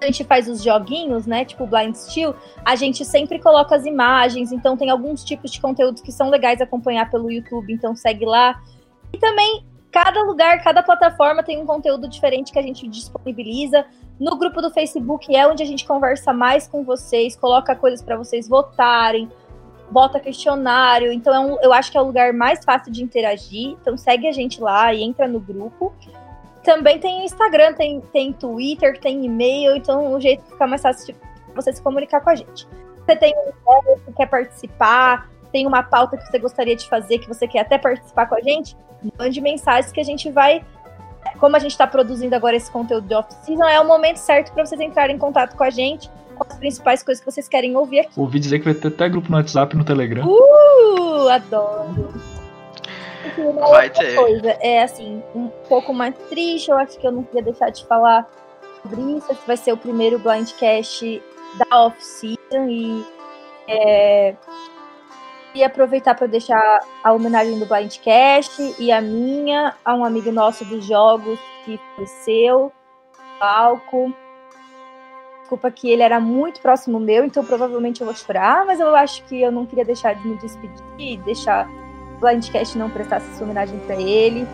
a gente faz os joguinhos, né? Tipo Blind Steel, a gente sempre coloca as imagens, então tem alguns tipos de conteúdos que são legais acompanhar pelo YouTube, então segue lá. E também cada lugar, cada plataforma tem um conteúdo diferente que a gente disponibiliza. No grupo do Facebook é onde a gente conversa mais com vocês, coloca coisas para vocês votarem, bota questionário. Então é um, eu acho que é o lugar mais fácil de interagir. Então segue a gente lá e entra no grupo. Também tem Instagram, tem, tem Twitter, tem e-mail, então o jeito que fica mais fácil de você se comunicar com a gente. Você tem uma ideia, você quer participar, tem uma pauta que você gostaria de fazer, que você quer até participar com a gente, mande mensagens que a gente vai. Como a gente está produzindo agora esse conteúdo de off-season, é o momento certo para vocês entrarem em contato com a gente, com as principais coisas que vocês querem ouvir aqui. Ouvi dizer que vai ter até grupo no WhatsApp e no Telegram. Uh, adoro! Vai ter. Coisa, é assim, um pouco mais triste, eu acho que eu não queria deixar de falar sobre isso. Esse vai ser o primeiro blindcast da off-season e é, E aproveitar para deixar a homenagem do Blindcast e a minha a um amigo nosso dos jogos que faleceu, palco. Desculpa que ele era muito próximo meu, então provavelmente eu vou chorar, mas eu acho que eu não queria deixar de me despedir e deixar Blindcast não prestasse essa homenagem para ele.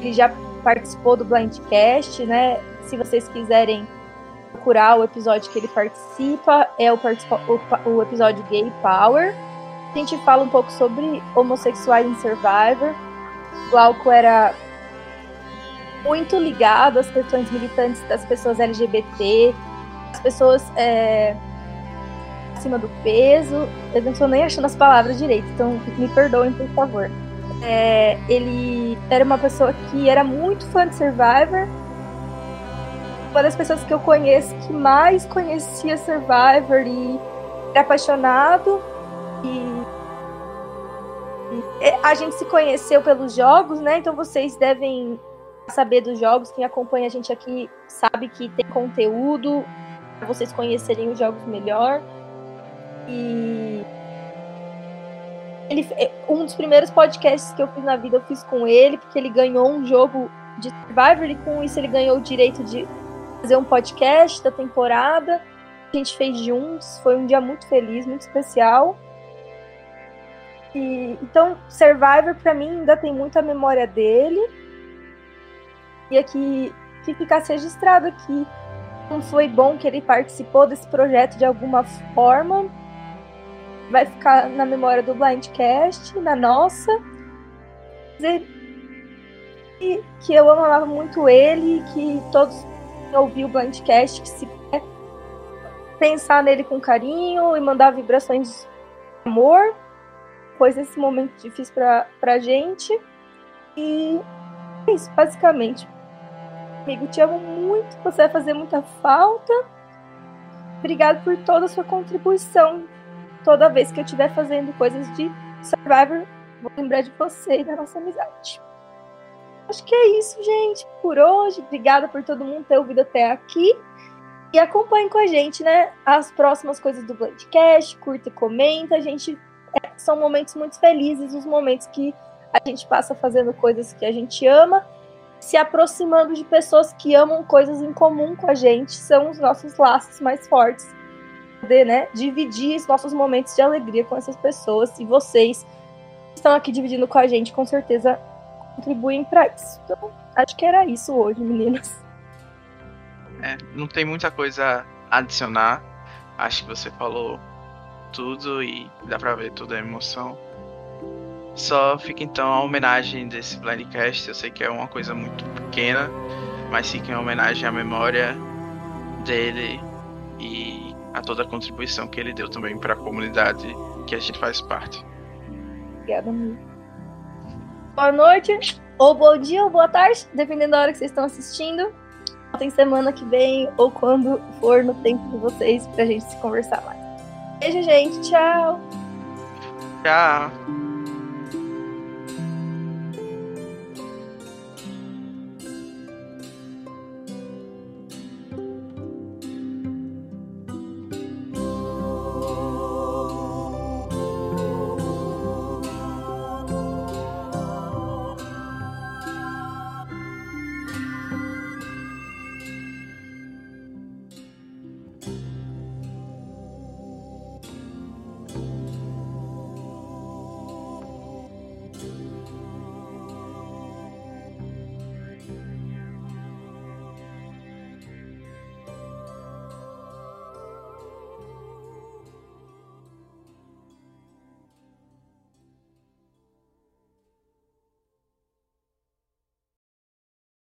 Ele já participou do Blindcast, né? Se vocês quiserem procurar o episódio que ele participa, é o, o, o episódio Gay Power. A gente fala um pouco sobre homossexuais em Survivor. Glauco era muito ligado às questões militantes das pessoas LGBT, as pessoas é, acima do peso. Eu não estou nem achando as palavras direito, então me perdoem, por favor. É, ele era uma pessoa que era muito fã de Survivor. Uma das pessoas que eu conheço que mais conhecia Survivor e era apaixonado. E, e a gente se conheceu pelos jogos, né? Então vocês devem saber dos jogos. Quem acompanha a gente aqui sabe que tem conteúdo para vocês conhecerem os jogos melhor. E ele, um dos primeiros podcasts que eu fiz na vida eu fiz com ele, porque ele ganhou um jogo de Survivor e com isso ele ganhou o direito de fazer um podcast da temporada. A gente fez juntos, foi um dia muito feliz, muito especial. E, então, Survivor para mim ainda tem muita memória dele. E aqui que ficasse registrado aqui. Não foi bom que ele participou desse projeto de alguma forma. Vai ficar na memória do Blindcast, na nossa. Dizer que eu amava muito ele, que todos ouviram o Blindcast, que se pensar nele com carinho e mandar vibrações de amor, pois esse momento difícil pra, pra gente. E é isso, basicamente amigo, te amo muito, você vai fazer muita falta. Obrigado por toda a sua contribuição. Toda vez que eu estiver fazendo coisas de Survivor, vou lembrar de você e da nossa amizade. Acho que é isso, gente, por hoje. Obrigada por todo mundo ter ouvido até aqui. E acompanhe com a gente, né? As próximas coisas do Bloodcast, curta e comenta. A gente é, são momentos muito felizes, os momentos que a gente passa fazendo coisas que a gente ama se aproximando de pessoas que amam coisas em comum com a gente, são os nossos laços mais fortes. Poder, né, dividir os nossos momentos de alegria com essas pessoas e vocês que estão aqui dividindo com a gente, com certeza contribuem para isso. Então, acho que era isso hoje, meninas. É, não tem muita coisa a adicionar. Acho que você falou tudo e dá pra ver toda a emoção. Só fica então a homenagem desse Blindcast. Eu sei que é uma coisa muito pequena, mas fica em homenagem à memória dele e a toda a contribuição que ele deu também para a comunidade que a gente faz parte. Obrigada, amigo. Boa noite, ou bom dia, ou boa tarde, dependendo da hora que vocês estão assistindo. Tem semana que vem, ou quando for no tempo de vocês, pra gente se conversar mais. Beijo, gente. Tchau. Tchau.